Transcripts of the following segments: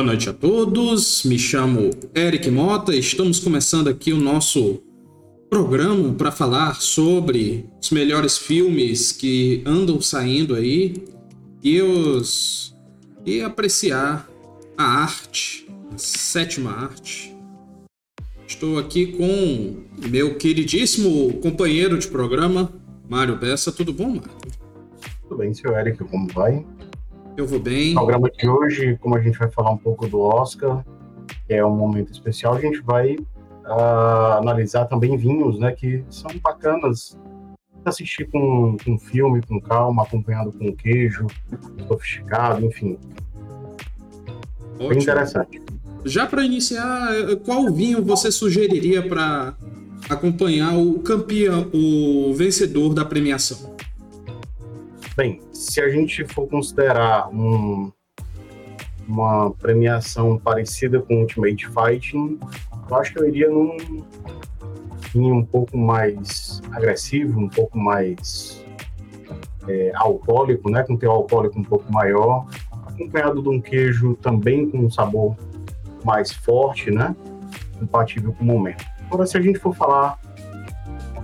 Boa noite a todos, me chamo Eric Mota, estamos começando aqui o nosso programa para falar sobre os melhores filmes que andam saindo aí e os e apreciar a arte, a sétima arte. Estou aqui com meu queridíssimo companheiro de programa, Mário Bessa. Tudo bom, Mário? Tudo bem, senhor Eric, como vai? Eu vou bem. No programa de hoje, como a gente vai falar um pouco do Oscar, que é um momento especial, a gente vai uh, analisar também vinhos, né, que são bacanas assistir com, com filme, com calma, acompanhado com queijo, sofisticado, enfim. Ótimo. Bem interessante. Já para iniciar, qual vinho você sugeriria para acompanhar o campeão, o vencedor da premiação? Bem, se a gente for considerar um, uma premiação parecida com Ultimate Fighting, eu acho que eu iria num vinho um pouco mais agressivo, um pouco mais é, alcoólico, né, com teor alcoólico um pouco maior, acompanhado de um queijo também com um sabor mais forte, né, compatível com o momento. Agora, se a gente for falar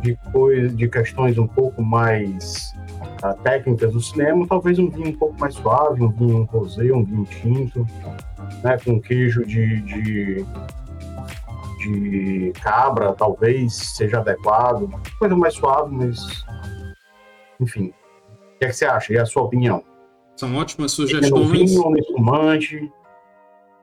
de coisas, de questões um pouco mais uh, técnicas do cinema, talvez um vinho um pouco mais suave, um vinho um rosé, um vinho tinto, né, com queijo de, de, de cabra, talvez seja adequado, coisa mais suave, mas enfim. O que, é que você acha? E a sua opinião? São ótimas sugestões. Vinho, um espumante.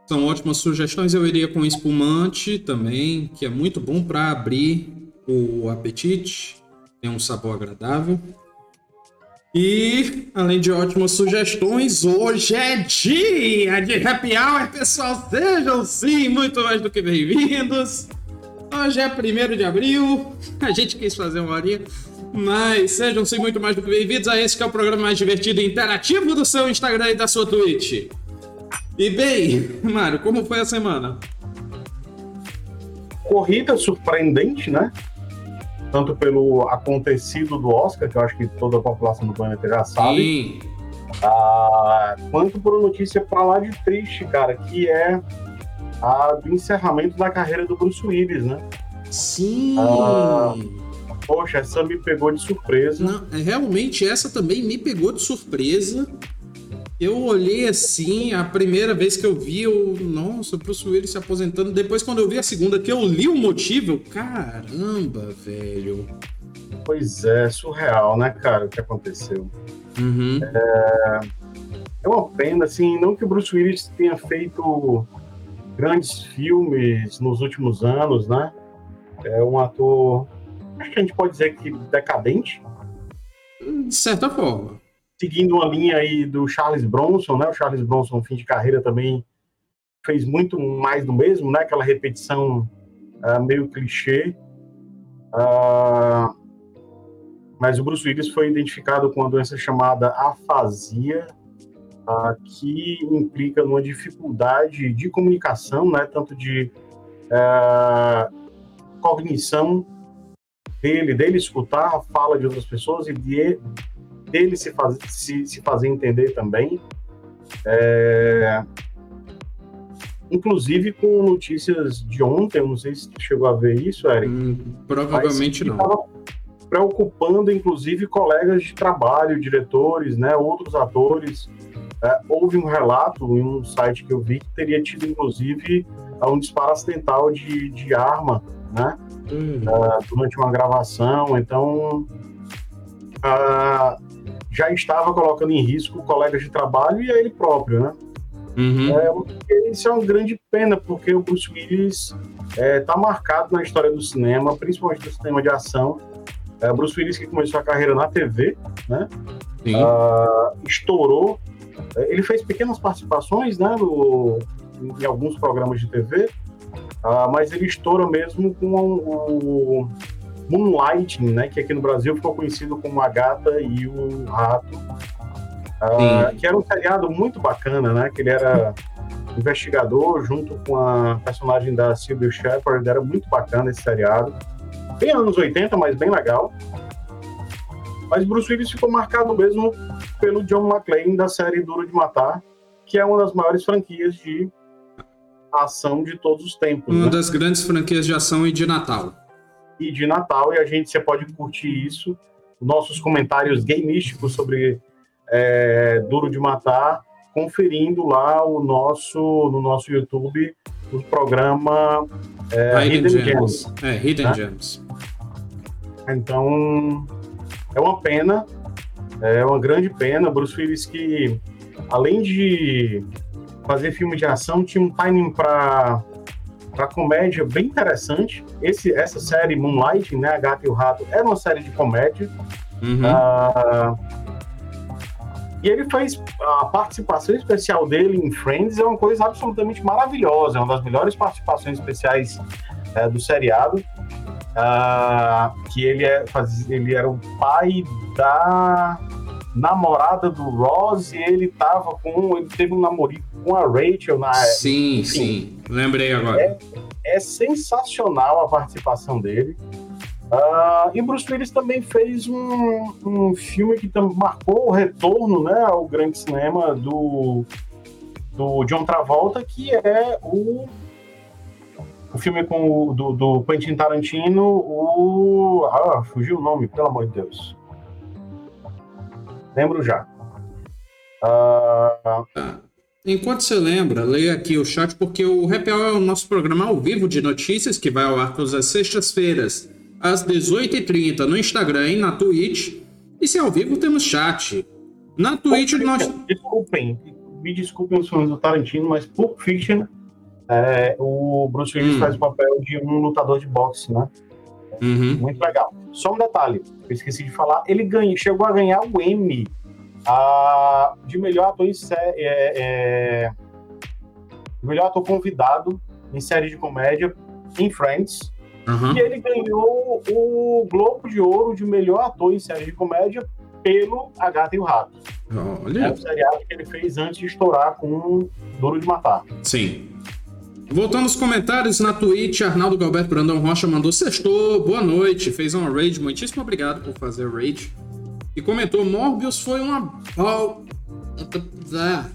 São ótimas sugestões. Eu iria com espumante também, que é muito bom para abrir o apetite. Tem um sabor agradável. E, além de ótimas sugestões, hoje é dia de happy hour, pessoal. Sejam sim muito mais do que bem-vindos. Hoje é 1 de abril, a gente quis fazer uma horinha, mas sejam sim muito mais do que bem-vindos a esse que é o programa mais divertido e interativo do seu Instagram e da sua Twitch. E bem, Mário, como foi a semana? Corrida surpreendente, né? Tanto pelo acontecido do Oscar, que eu acho que toda a população do planeta já sabe, ah, quanto por uma notícia pra lá de triste, cara, que é a do encerramento da carreira do Bruce Willis, né? Sim! Ah, poxa, essa me pegou de surpresa. Não, é, realmente, essa também me pegou de surpresa. Eu olhei assim, a primeira vez que eu vi, eu, nossa, o Bruce Willis se aposentando. Depois, quando eu vi a segunda, que eu li o motivo, eu, caramba, velho. Pois é, surreal, né, cara, o que aconteceu. Uhum. É, é uma pena, assim, não que o Bruce Willis tenha feito grandes filmes nos últimos anos, né? É um ator, acho que a gente pode dizer que decadente. De certa forma seguindo uma linha aí do Charles Bronson, né? O Charles Bronson, fim de carreira, também fez muito mais do mesmo, né? Aquela repetição uh, meio clichê. Uh, mas o Bruce Willis foi identificado com uma doença chamada afasia, uh, que implica numa dificuldade de comunicação, né? Tanto de cognição dele, dele escutar a fala de outras pessoas e de dele se, faz, se, se fazer entender também. É... Inclusive com notícias de ontem, não sei se chegou a ver isso, Eric. Hum, provavelmente não. Preocupando, inclusive, colegas de trabalho, diretores, né, outros atores. É, houve um relato em um site que eu vi que teria tido, inclusive, um disparo acidental de, de arma, né? Hum. Uh, durante uma gravação. Então, uh, já estava colocando em risco colegas de trabalho e ele próprio, né? Uhum. É, isso é uma grande pena, porque o Bruce Willis está é, tá marcado na história do cinema, principalmente do cinema de ação. É, Bruce Willis que começou a carreira na TV, né? Uh, estourou. É, ele fez pequenas participações, né? No, em alguns programas de TV, ah, mas ele estoura mesmo com o, Moonlighting, né, que aqui no Brasil ficou conhecido como A Gata e o Rato, uh, que era um seriado muito bacana, né, que ele era investigador junto com a personagem da Sylvia Shepard, era muito bacana esse seriado, bem anos 80, mas bem legal. Mas Bruce Willis ficou marcado mesmo pelo John McClane da série Duro de Matar, que é uma das maiores franquias de ação de todos os tempos. Uma né? das grandes franquias de ação e de Natal. De Natal, e a gente você pode curtir isso. Nossos comentários gameísticos sobre é, Duro de Matar, conferindo lá o nosso, no nosso YouTube o programa é, Hidden, Hidden Gems. Gems. É, Hidden né? Gems. Então, é uma pena, é uma grande pena. Bruce Willis que, além de fazer filme de ação, tinha um timing para para comédia bem interessante. Esse, essa série Moonlight, né, A Gata e o Rato, era uma série de comédia. Uhum. Uh, e ele fez a participação especial dele em Friends é uma coisa absolutamente maravilhosa, é uma das melhores participações especiais é, do seriado. Uh, que ele, é, faz, ele era o pai da namorada do Ross e ele tava com. Ele teve um namorico com a Rachel na Sim, enfim, sim. Lembrei agora. É, é, sensacional a participação dele. Uh, e Bruce Willis também fez um, um filme que marcou o retorno né, ao grande cinema do, do John Travolta, que é o, o filme com o, do, do Quentin Tarantino, o. Ah, fugiu o nome, pelo amor de Deus. Lembro já. Uh... Enquanto você lembra, leia aqui o chat, porque o Hour é o nosso programa ao vivo de notícias que vai ao ar todas as sextas-feiras, às 18h30, no Instagram e na Twitch. E se é ao vivo, temos chat. Na Twitch nós. Desculpem, me desculpem os fãs do Tarantino, mas Pulp Fiction, é, o Bruce Willis hum. faz o papel de um lutador de boxe, né? Uhum. Muito legal. Só um detalhe, eu esqueci de falar, ele ganha, chegou a ganhar o Emmy a, de melhor ator em série, é, é, melhor ator convidado em série de comédia em Friends. Uhum. E ele ganhou o Globo de Ouro de melhor ator em série de comédia pelo A Gata e o Rato. Olha. É o seriado que ele fez antes de estourar com Duro de Matar. Sim. Voltando aos comentários na Twitch, Arnaldo Galberto Brandão Rocha mandou sextou, boa noite, fez uma raid, muitíssimo obrigado por fazer raid. E comentou, Morbius foi uma...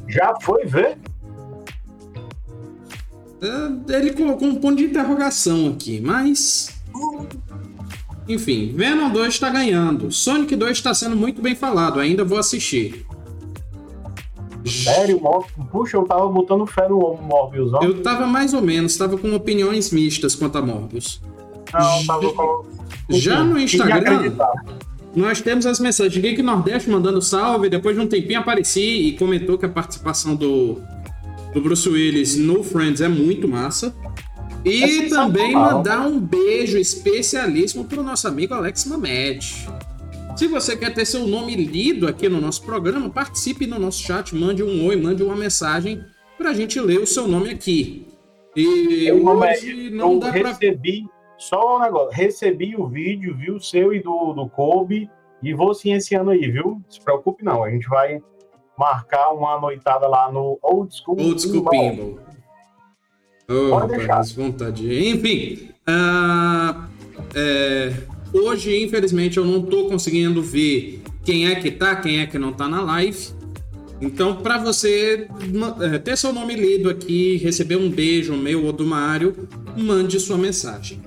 Já foi ver? É, ele colocou um ponto de interrogação aqui, mas... Enfim, Venom 2 está ganhando. Sonic 2 está sendo muito bem falado, ainda vou assistir. Sério? Puxa, eu tava botando fé no Morbius. Ó. Eu tava mais ou menos, tava com opiniões mistas quanto a Morbius. Não, tava com... Já no Instagram, nós temos as mensagens. Geek Nordeste mandando salve. Depois de um tempinho apareci e comentou que a participação do, do Bruce Willis no Friends é muito massa. E é também mandar um beijo especialíssimo pro nosso amigo Alex Mamed. Se você quer ter seu nome lido aqui no nosso programa, participe no nosso chat, mande um oi, mande uma mensagem para a gente ler o seu nome aqui. E eu hoje não eu dá recebi, pra... só um negócio, recebi o vídeo, viu, o seu e do, do Kobe, e vou cienciando aí, viu? Não se preocupe não, a gente vai marcar uma noitada lá no Old School Old School Pinball. Oh, Pode rapaz, vontade. Enfim, uh, é... Hoje, infelizmente, eu não estou conseguindo ver quem é que tá, quem é que não tá na live. Então, para você é, ter seu nome lido aqui, receber um beijo meu ou do Mário, mande sua mensagem.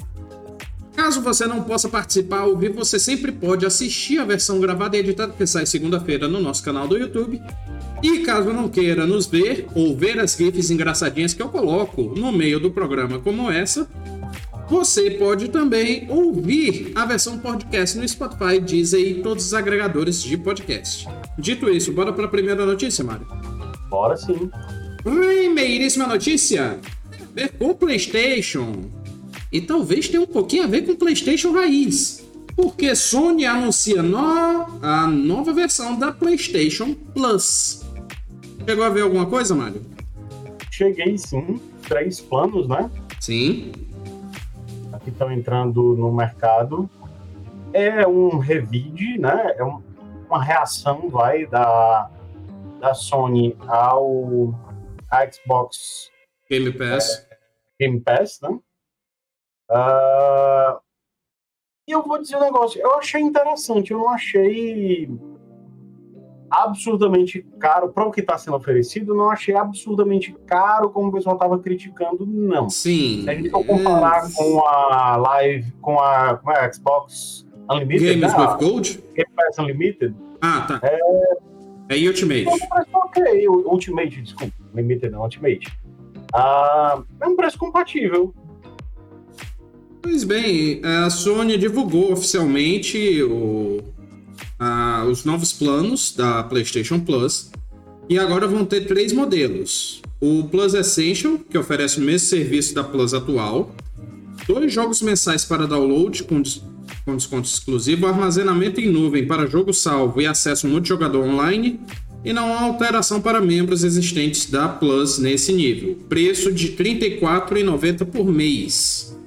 Caso você não possa participar ao vivo, você sempre pode assistir a versão gravada e editada que sai segunda-feira no nosso canal do YouTube. E caso não queira nos ver ou ver as gifs engraçadinhas que eu coloco no meio do programa como essa, você pode também ouvir a versão podcast no Spotify, Deezer e todos os agregadores de podcast. Dito isso, bora para a primeira notícia, Mário? Bora sim. Primeiríssima notícia: ver com PlayStation. E talvez tenha um pouquinho a ver com PlayStation raiz. Porque Sony anuncia no... a nova versão da PlayStation Plus. Chegou a ver alguma coisa, Mário? Cheguei sim. Três planos, né? Sim que estão entrando no mercado é um revide, né? É um, uma reação, vai, da, da Sony ao Xbox Game Pass. É, Game Pass, né? Uh, e eu vou dizer um negócio, eu achei interessante, eu não achei absurdamente caro para o que está sendo oferecido. Não achei absurdamente caro como o pessoal estava criticando, não. Sim. Se a gente for comparar é... com a Live, com a, com a Xbox Unlimited. Games né? with Gold? Game Pass Unlimited. Ah, tá. É, é Ultimate. É um ok, Ultimate, desculpa. Unlimited não, Ultimate. Ah, é um preço compatível. Pois bem, a Sony divulgou oficialmente o, os novos planos da PlayStation Plus e agora vão ter três modelos. O Plus Essential, que oferece o mesmo serviço da Plus atual, dois jogos mensais para download com, com desconto exclusivo, armazenamento em nuvem para jogo salvo e acesso multijogador online, e não há alteração para membros existentes da Plus nesse nível. Preço de R$ 34,90 por mês.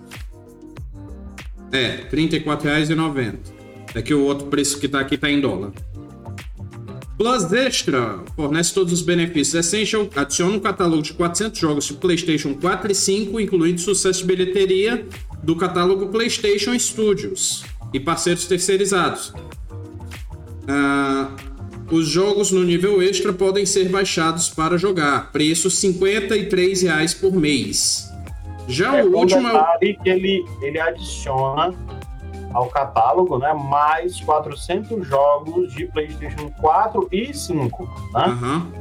É, R$ 34,90. É que o outro preço que está aqui está em dólar. Plus Extra fornece todos os benefícios Essential, adiciona um catálogo de 400 jogos de PlayStation 4 e 5, incluindo sucesso de bilheteria do catálogo PlayStation Studios e parceiros terceirizados. Uh, os jogos no nível extra podem ser baixados para jogar, preço R$ 53,00 por mês. Já é, o último. detalhe que ele, ele adiciona ao catálogo, né? Mais 400 jogos de PlayStation 4 e 5, né? Uhum.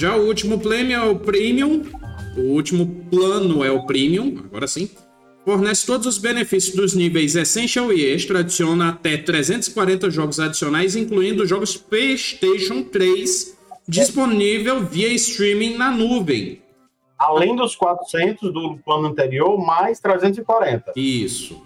Já o último plano é o Premium. O último plano é o Premium, agora sim. Fornece todos os benefícios dos níveis Essential e Extra, adiciona até 340 jogos adicionais, incluindo jogos PlayStation 3, disponível via streaming na nuvem além dos 400 do plano anterior, mais 340. Isso.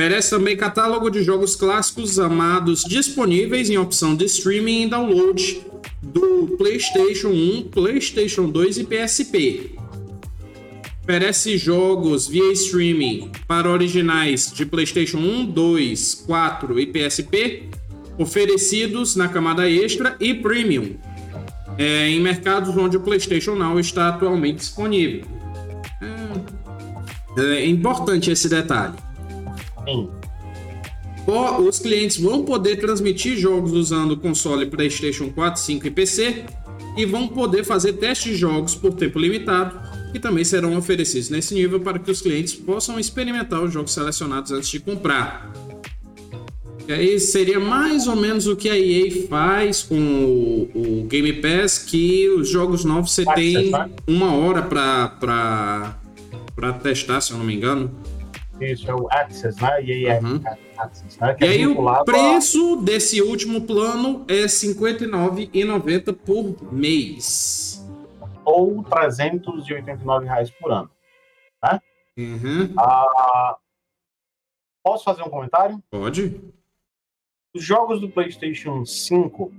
Oferece também catálogo de jogos clássicos amados disponíveis em opção de streaming e download do PlayStation 1, PlayStation 2 e PSP. Oferece jogos via streaming para originais de PlayStation 1, 2, 4 e PSP, oferecidos na camada extra e premium, é, em mercados onde o PlayStation Now está atualmente disponível. É, é importante esse detalhe. Sim. Os clientes vão poder transmitir jogos usando o console PlayStation 4, 5 e PC e vão poder fazer testes de jogos por tempo limitado que também serão oferecidos nesse nível para que os clientes possam experimentar os jogos selecionados antes de comprar. E aí seria mais ou menos o que a EA faz com o, o Game Pass, que os jogos novos você tem uma hora para testar, se eu não me engano. Isso, é o Access, né? E aí, uhum. Access, né? e é aí o preço a... desse último plano é R$ 59,90 por mês. Ou 389 reais por ano. Né? Uhum. Ah, posso fazer um comentário? Pode. Os jogos do PlayStation 5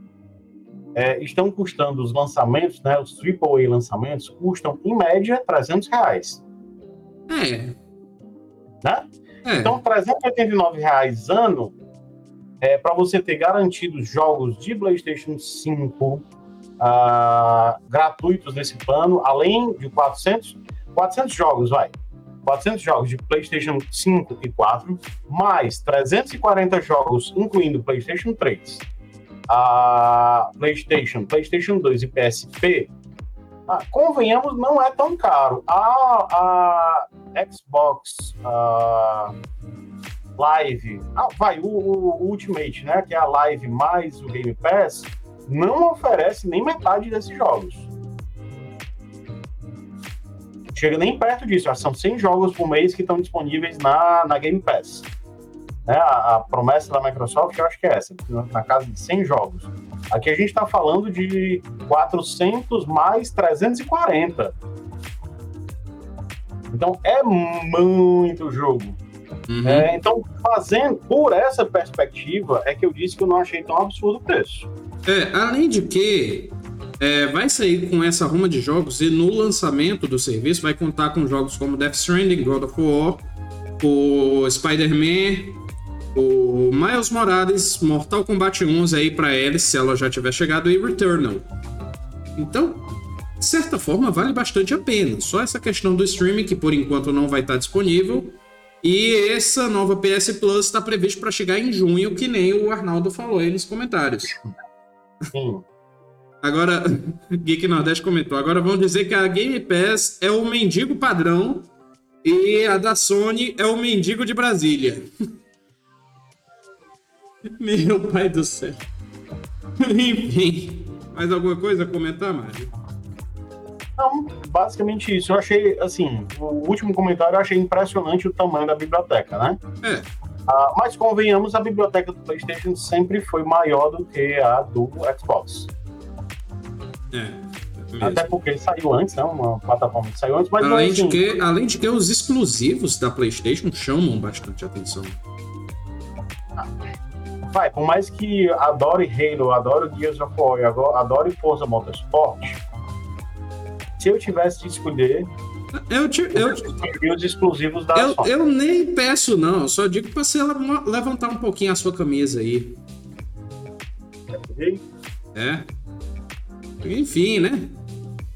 é, estão custando os lançamentos, né, os AAA lançamentos, custam em média 300 reais. É. Né? É. Então, 389 reais ano é, para você ter garantido jogos de PlayStation 5 uh, ah, gratuitos nesse plano, além de 400, 400 jogos, vai. 400 jogos de PlayStation 5 e 4, mais 340 jogos, incluindo PlayStation 3, a PlayStation, PlayStation 2 e PSP, ah, convenhamos, não é tão caro. A, a Xbox a Live, ah, vai, o, o, Ultimate, né, que é a Live mais o Game Pass, não oferece nem metade desses jogos chega nem perto disso. São 100 jogos por mês que estão disponíveis na, na Game Pass. Né? A, a, promessa da Microsoft, eu acho que é essa, na casa de 100 jogos. Aqui a gente está falando de 400 mais 340. Então é muito jogo. Uhum. É, então, fazendo por essa perspectiva, é que eu disse que eu não achei tão absurdo o preço. É, além de que é, vai sair com essa ruma de jogos e no lançamento do serviço vai contar com jogos como Death Stranding, God of War, o Spider-Man, o Miles Morales, Mortal Kombat 11 aí para eles, se ela já tiver chegado, e Returnal. Então, de certa forma, vale bastante a pena. Só essa questão do streaming, que por enquanto não vai estar disponível, E essa nova PS Plus está prevista para chegar em junho, que nem o Arnaldo falou aí nos comentários. Sim. Agora, Geek Nordeste comentou. Agora vamos dizer que a Game Pass é o mendigo padrão e a da Sony é o mendigo de Brasília. Meu pai do céu. Enfim. Mais alguma coisa a comentar, Mário? Não, basicamente isso. Eu achei, assim, o último comentário eu achei impressionante o tamanho da biblioteca, né? É. Ah, mas convenhamos, a biblioteca do PlayStation sempre foi maior do que a do Xbox. É. Mesmo. Até porque saiu antes, né? Uma plataforma que saiu antes, mas além, assim, de que, além de que os exclusivos da PlayStation chamam bastante atenção. Vai, por mais que adore Halo, adore Gears of War, adore Forza Motorsport, se eu tivesse de escolher, eu, te, eu, eu os exclusivos da eu, eu nem peço, não. Eu só digo pra você levantar um pouquinho a sua camisa aí. É. Enfim, né?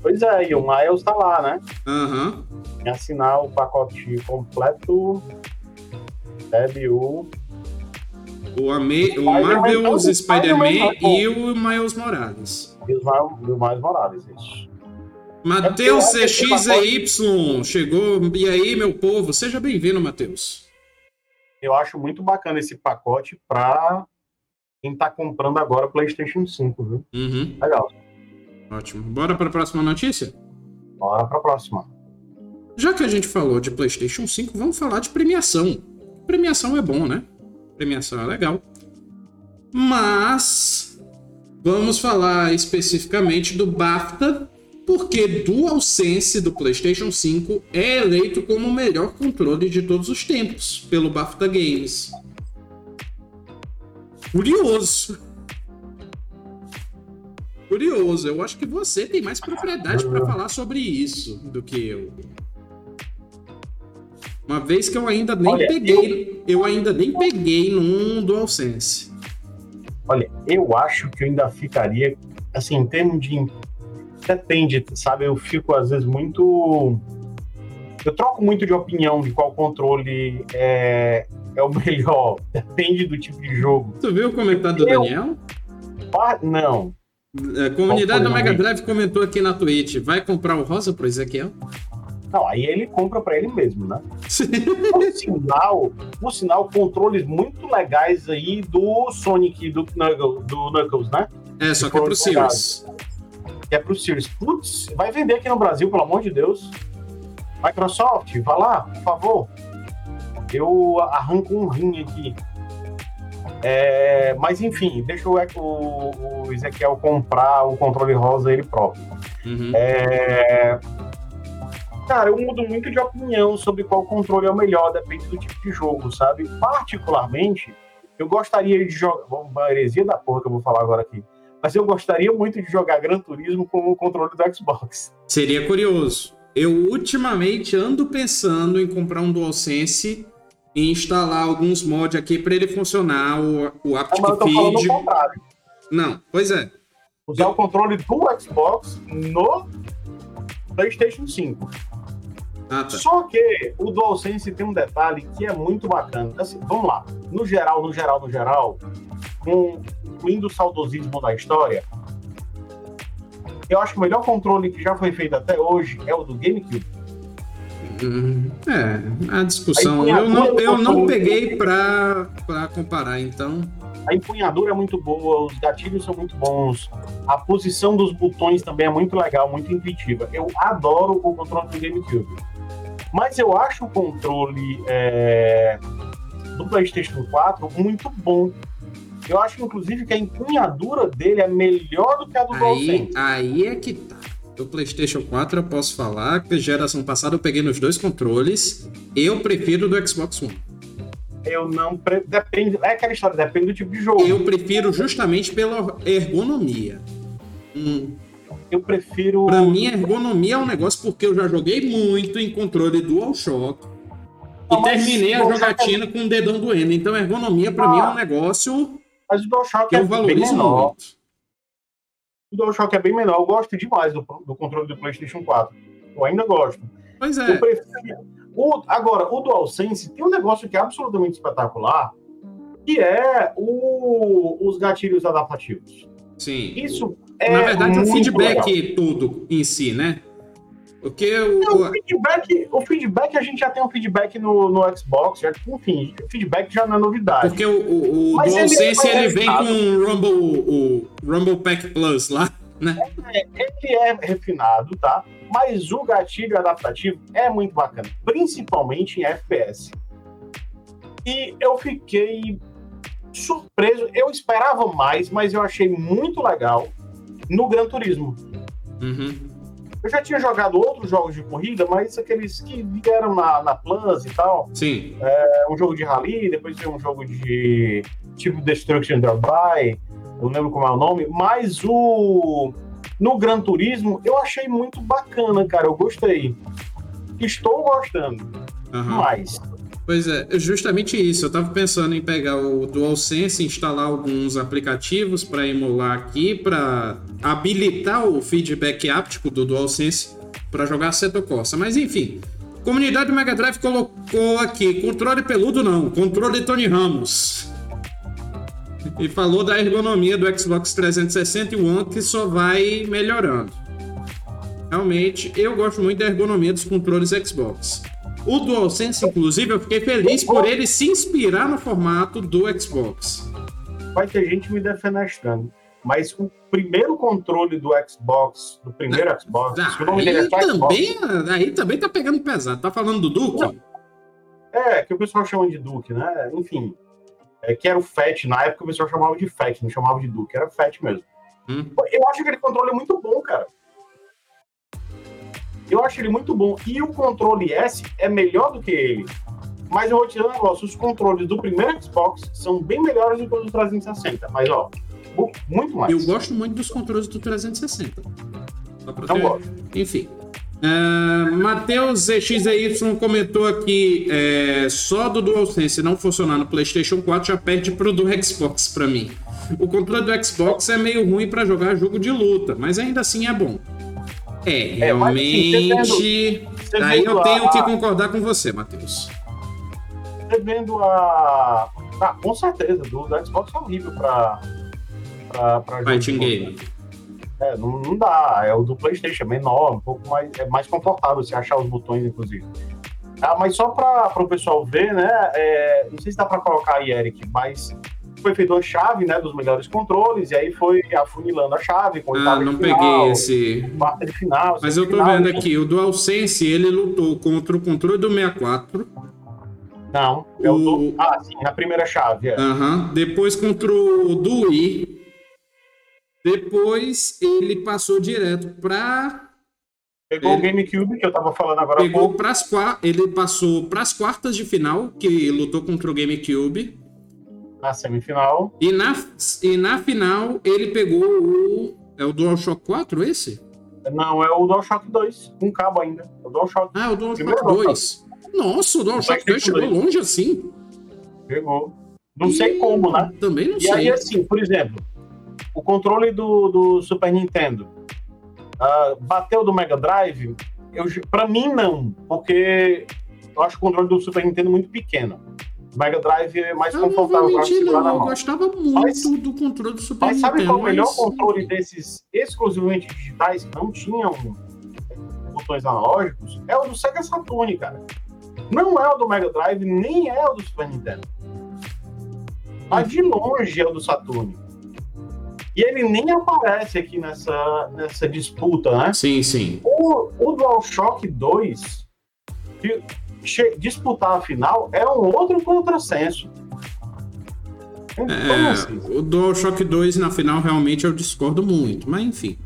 Pois é, e o Miles tá lá, né? Aham. Uhum. Assinar o pacote completo. O, Ame o Marvel's Spider-Man e o Miles Morales. E o Miles Morales, isso. Matheus CXY chegou. E aí, meu povo? Seja bem-vindo, Matheus. Eu acho muito bacana esse pacote para quem tá comprando agora PlayStation 5, viu? Uhum. Legal. Ótimo. Bora para a próxima notícia? Bora para a próxima. Já que a gente falou de PlayStation 5, vamos falar de premiação. Premiação é bom, né? Premiação é legal. Mas vamos falar especificamente do BAFTA, porque DualSense do PlayStation 5 é eleito como o melhor controle de todos os tempos pelo BAFTA Games. Curioso curioso. Eu acho que você tem mais propriedade para falar sobre isso do que eu. Uma vez que eu ainda nem Olha, peguei, eu... eu ainda nem peguei num DualSense. Olha, eu acho que eu ainda ficaria, assim, em termos de. Depende, sabe? Eu fico às vezes muito. Eu troco muito de opinião de qual controle é, é o melhor. Depende do tipo de jogo. Tu viu o comentário do eu... Daniel? Não. A comunidade do Mega Drive comentou aqui na Twitch: vai comprar o rosa pro Ezequiel? Não, aí ele compra para ele mesmo, né? por sinal, por sinal, controles muito legais aí do Sonic do, do Knuckles, né? É, só que, que é pro Series. Que é pro Series. Putz, vai vender aqui no Brasil, pelo amor de Deus. Microsoft, vá lá, por favor. Eu arranco um rim aqui. É, mas enfim, deixa o, o, Ezequiel comprar o controle rosa ele próprio. Uhum. É, cara, eu mudo muito de opinião sobre qual controle é o melhor, depende do tipo de jogo, sabe? Particularmente, eu gostaria de jogar. Uma heresia da porra que eu vou falar agora aqui. Mas eu gostaria muito de jogar Gran Turismo com o controle do Xbox. Seria curioso. Eu ultimamente ando pensando em comprar um DualSense e instalar alguns mods aqui para ele funcionar, o, o Aptic Não, mas eu Feed. contrário. Não, pois é. Usar eu... o controle do Xbox no PlayStation 5. Ah, tá. Só que o DualSense tem um detalhe que é muito bacana. Assim, vamos lá. No geral, no geral, no geral, com o saudosismo da história, eu acho que o melhor controle que já foi feito até hoje é o do GameCube. É, a discussão. A eu não, eu não peguei para comparar, então. A empunhadura é muito boa, os gatilhos são muito bons, a posição dos botões também é muito legal, muito intuitiva. Eu adoro o controle do GameCube. Mas eu acho o controle é, do PlayStation 4 muito bom. Eu acho, inclusive, que a empunhadura dele é melhor do que a do DualSense. Aí é que tá do PlayStation 4 eu posso falar que geração passada eu peguei nos dois controles. Eu prefiro do Xbox One. Eu não. Pre... Depende. É aquela história, depende do tipo de jogo. Eu prefiro justamente pela ergonomia. Hum. Eu prefiro. Pra mim, a ergonomia é um negócio porque eu já joguei muito em controle DualShock. Não, e terminei a jogatina com o dedão doendo. Então, ergonomia, pra ah, mim, é um negócio. Mas o DualShock que eu é valorizo muito o DualShock é bem menor. Eu gosto demais do, do controle do PlayStation 4. Eu ainda gosto. Pois é. Eu prefiro, O, agora, o DualSense tem um negócio que é absolutamente espetacular, que é o, os gatilhos adaptativos. Sim. Isso é Na verdade, o feedback legal. todo em si, né? Porque o, Não, o, feedback, o feedback, a gente já tem um feedback no, no Xbox, já, enfim, o feedback já não é novidade. porque o, o, o DualSense ele é ele vem com o Rumble, o Rumble Pack Plus lá, né? Ele é refinado, tá? Mas o gatilho adaptativo é muito bacana, principalmente em FPS. E eu fiquei surpreso, eu esperava mais, mas eu achei muito legal no Gran Turismo. Uhum. Eu já tinha jogado outros jogos de corrida, mas aqueles que vieram na, na Plus e tal. Sim. É um jogo de rally, depois veio um jogo de tipo Destruction Derby, eu não lembro como é o nome, mas o no Gran Turismo eu achei muito bacana, cara, eu gostei. Estou gostando, Aham. mas Pois é, justamente isso. Eu tava pensando em pegar o DualSense, instalar alguns aplicativos para emular aqui, para habilitar o feedback áptico do DualSense para jogar Seto Corsa. Mas enfim, comunidade Mega Drive colocou aqui controle peludo não, controle Tony Ramos. E falou da ergonomia do Xbox 360 e One que só vai melhorando. Realmente, eu gosto muito da ergonomia dos controles Xbox. O DualSense, inclusive, eu fiquei feliz por ele se inspirar no formato do Xbox. vai ter gente me defenestrando. Mas o primeiro controle do Xbox, do primeiro Xbox, que o nome dele é Xbox, também, aí também tá pegando pesado. Tá falando do Duke? é, que o pessoal chama de Duke, né? Enfim, é, que era o FAT, na época o pessoal chamava de FAT, não chamava de Duke, era FAT mesmo. Hum. Eu acho aquele controle muito bom, cara. Eu acho ele muito bom. E o controle S é melhor do que ele. Mas eu vou te dizer um negócio: os controles do primeiro Xbox são bem melhores do que os do 360. Mas, ó, mu- muito mais. Eu gosto muito dos controles do 360. Só pra Não gosto. Enfim. Uh, Matheus ZXEY comentou aqui: é, só do DualSense não funcionar no PlayStation 4 já perde pro do Xbox pra mim. O controle do Xbox é meio ruim pra jogar jogo de luta, mas ainda assim é bom. É, É, mas, assim, realmente. Você Aí vendo eu a- tenho que concordar com você, Matheus. Você vendo a. Ah, com certeza, do, do Xbox é horrível pra. pra, pra Fighting game. É, não, não dá. É o do PlayStation, é menor, um pouco mais. É mais confortável você achar os botões, inclusive. Ah, mas só para o pessoal ver, né? é, não sei se dá para colocar aí, Eric, mas foi feita uma chave, né, dos melhores controles, e aí foi afunilando a chave com Ah, não final, peguei esse. quarta de final. Mas eu tô semifinal, vendo aqui, o DualSense ele lutou contra o controle do 64. Não, é o, do. Ah, sim, na primeira chave. É. Aham. Depois contra o do Wii. Depois ele passou direto pra. Pegou ele- o GameCube, que eu tava falando agora Pegou pouco. pras. Ele passou pras quartas de final, que lutou contra o GameCube. Na semifinal. E na, e na final ele pegou o. É o DualShock 4 esse? Não, é o DualShock 2, com cabo ainda. O DualShock Ah, é o DualShock Primeiro 2. Nossa, o DualShock 2 chegou PlayStation longe assim. pegou. Não sei como, né? Também não E aí, sei. assim, por exemplo, o controle do, do Super Nintendo ah, bateu do Mega Drive? Eu, pra mim, não, porque eu acho o controle do Super Nintendo muito pequeno. O Mega Drive é mais vou confortável para segurar não. na Eu mão. gostava muito Mas- do controle do Super Mas sabe Nintendo. qual é o melhor mas- controle desses exclusivamente digitais que não tinham botões analógicos? É o do Sega Saturn, cara. Não é o do Mega Drive, nem é o do Super Nintendo. Mas de longe é o do Saturn. E ele nem aparece aqui nessa, nessa disputa, né? Sim, sim. O, o DualShock 2, que disputar a final, é um outro contrassenso. Então, assim, É, o DualShock 2 na final realmente eu discordo muito, mas enfim.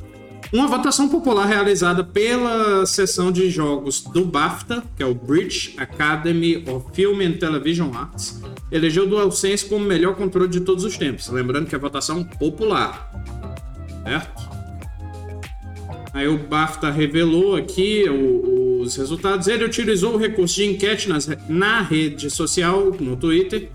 Uma votação popular realizada pela seção de jogos do BAFTA, que é o British Academy of Film and Television Arts, elegeu o DualSense como o melhor controle de todos os tempos. Lembrando que é votação popular. Certo? Aí o BAFTA revelou aqui o- os resultados. Ele utilizou o recurso de enquete nas- na rede social, no Twitter,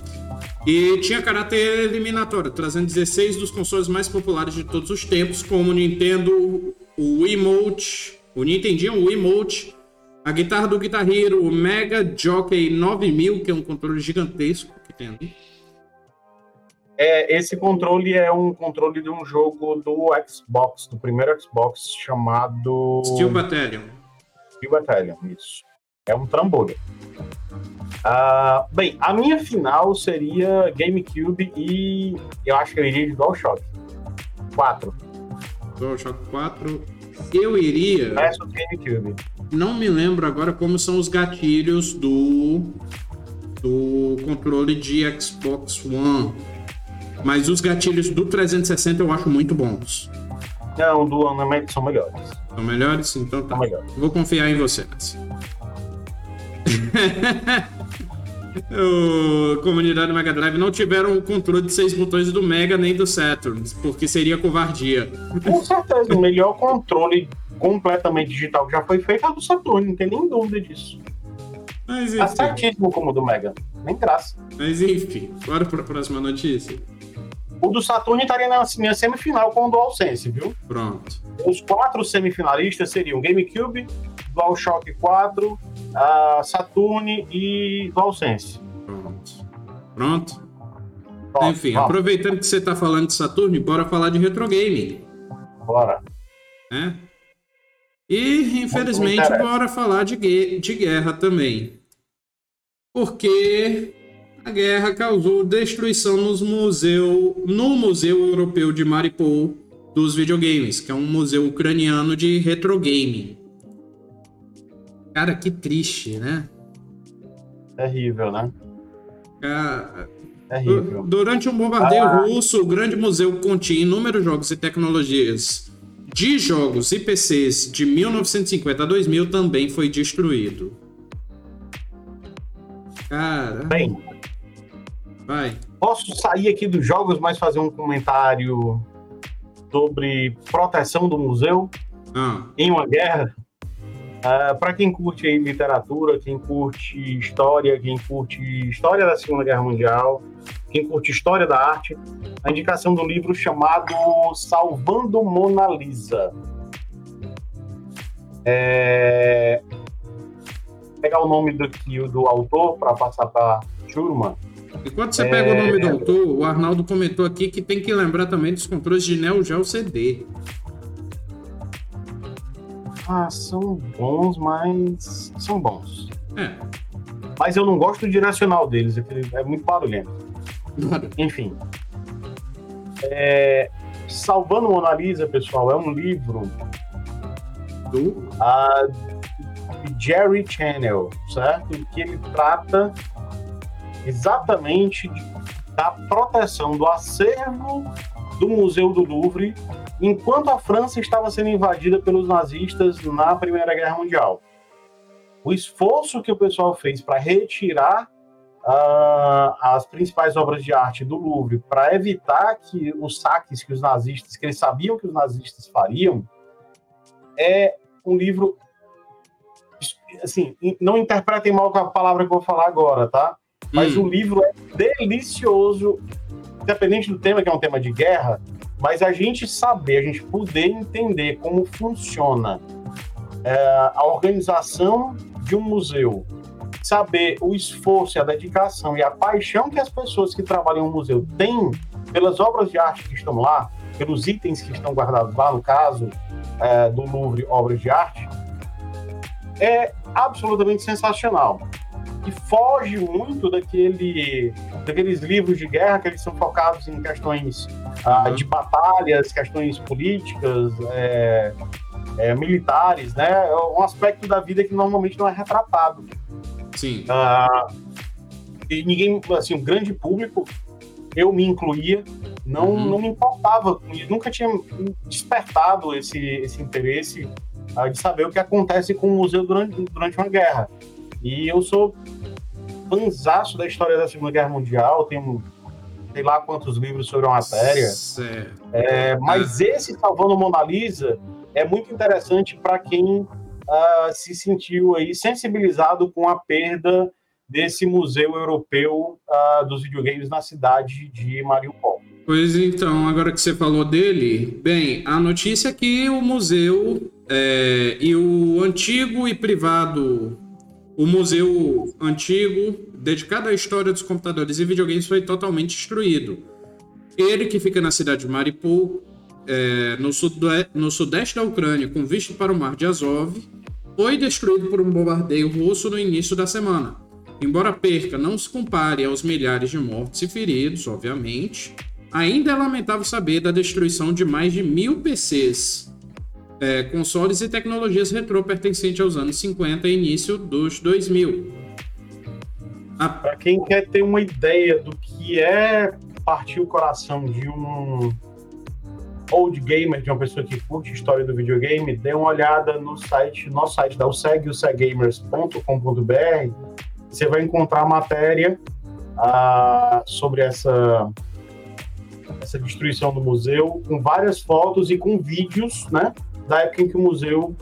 e tinha caráter eliminatório, trazendo 16 dos consoles mais populares de todos os tempos, como o Nintendo, o Wiimote, o Nintendinho, o Wiimote, A guitarra do Guitar Hero, o Mega Jockey 9000, que é um controle gigantesco que tem ali. É, esse controle é um controle de um jogo do Xbox, do primeiro Xbox, chamado. Steel Battalion. Steel Battalion, isso. É um trambolho. Uh, bem, a minha final seria GameCube e eu acho que eu iria de DualShock 4. DualShock 4. Eu iria. Versus GameCube. Não me lembro agora como são os gatilhos do do controle de Xbox One. Mas os gatilhos do 360 eu acho muito bons. Não, do One são melhores. São melhores? Então tá. São melhores. Vou confiar em você. o comunidade Mega Drive não tiveram o controle de seis botões do Mega nem do Saturn, porque seria covardia. Com certeza, o melhor controle completamente digital que já foi feito é o do Saturn, não tem nem dúvida disso. Mas, enfim. Tá certíssimo como o do Mega, nem graça. Mas enfim, bora para a próxima notícia. O do Saturn estaria na minha semifinal com o DualSense, viu? Pronto. Os quatro semifinalistas seriam GameCube, DualShock 4, uh, Saturn e DualSense. Pronto. Pronto? Pronto Enfim, vamos. aproveitando que você está falando de Saturn, bora falar de retro game. Bora. É? E, infelizmente, bora falar de, de guerra também. Porque a guerra causou destruição nos museu, no Museu Europeu de Maripol dos videogames, que é um museu ucraniano de retro game. Cara, que triste, né? Terrível, né? Cara, Terrível. Durante um bombardeio ah. russo, o grande museu continha inúmeros jogos e tecnologias de jogos e PCs de 1950 a 2000 também foi destruído. Cara. Bem, Vai. Posso sair aqui dos jogos, mas fazer um comentário sobre proteção do museu ah. em uma guerra? Uh, ah, Para quem curte aí literatura, quem curte história, quem curte história da Segunda Guerra Mundial, quem curte história da arte, a indicação do livro chamado Salvando Mona Lisa. É... Pegar o nome do, do autor para passar para Schurman. Enquanto você pega o nome do é. autor, o Arnaldo comentou aqui que tem que lembrar também dos controles de Neo Geo CD. Ah, são bons, mas são bons. É. Mas eu não gosto do direcional deles, é muito barulhento. Enfim. É... Salvando Mona Lisa, pessoal, é um livro do uh, Jerry Channel, certo? Que ele trata exatamente da proteção do acervo do Museu do Louvre enquanto a França estava sendo invadida pelos nazistas na Primeira Guerra Mundial. O esforço que o pessoal fez para retirar uh, as principais obras de arte do Louvre para evitar que os saques que os nazistas, que eles sabiam que os nazistas fariam, é um livro assim, não interpretem mal com a palavra que eu vou falar agora, tá? Mas hum. o livro é delicioso, independente do tema, que é um tema de guerra, mas a gente saber, a gente poder entender como funciona é, a organização de um museu, saber o esforço, a dedicação e a paixão que as pessoas que trabalham no museu têm pelas obras de arte que estão lá, pelos itens que estão guardados lá, no caso é, do Louvre Obras de Arte, é absolutamente sensacional que foge muito daquele, daqueles livros de guerra que eles são focados em questões ah, de batalhas, questões políticas, é, é, militares, né? É um aspecto da vida que normalmente não é retratado. Sim. Ah, e ninguém, assim, um grande público, eu me incluía, não, uhum. não me importava, nunca tinha despertado esse, esse interesse ah, de saber o que acontece com o museu durante, durante uma guerra. E eu sou fanzaço da história da Segunda Guerra Mundial, tenho sei lá quantos livros sobre a matéria. É, mas ah. esse Salvando Mona Lisa é muito interessante para quem uh, se sentiu aí sensibilizado com a perda desse museu europeu uh, dos videogames na cidade de Mariupol. Pois então, agora que você falou dele, bem, a notícia é que o museu É, e o antigo e privado, o museu antigo, dedicado à história dos computadores e videogames, foi totalmente destruído. Ele, que fica na cidade de Mariupol, é, no, no sudeste da Ucrânia, com vista para o mar de Azov, foi destruído por um bombardeio russo no início da semana. Embora a perca não se compare aos milhares de mortos e feridos, obviamente, ainda é lamentável saber da destruição de mais de mil PCs, é, consoles e tecnologias retrô pertencentes aos anos 50 e início dos 2000. A... Para quem quer ter uma ideia do que é partir o coração de um old gamer, de uma pessoa que curte história do videogame, dê uma olhada no site, nosso site da USEG, useggamers.com.br. Você vai encontrar matéria ah, sobre essa essa destruição do museu, com várias fotos e com vídeos, né, da época em que o museu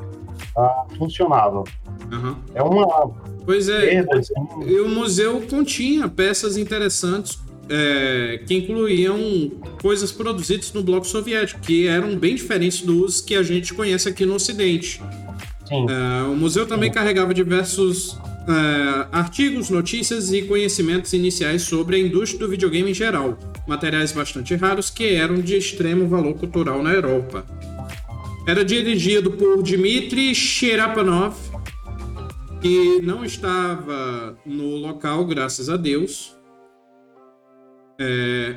ah, funcionava. Uhum. É uma Pois é, perda, assim. e o museu continha peças interessantes é, que incluíam coisas produzidas no bloco soviético, que eram bem diferentes dos que a gente conhece aqui no Ocidente. É, o museu também Sim. carregava diversos é, artigos, notícias e conhecimentos iniciais sobre a indústria do videogame em geral, materiais bastante raros que eram de extremo valor cultural na Europa. Era dirigido por Dmitry Sherapanov, que não estava no local, graças a Deus, é,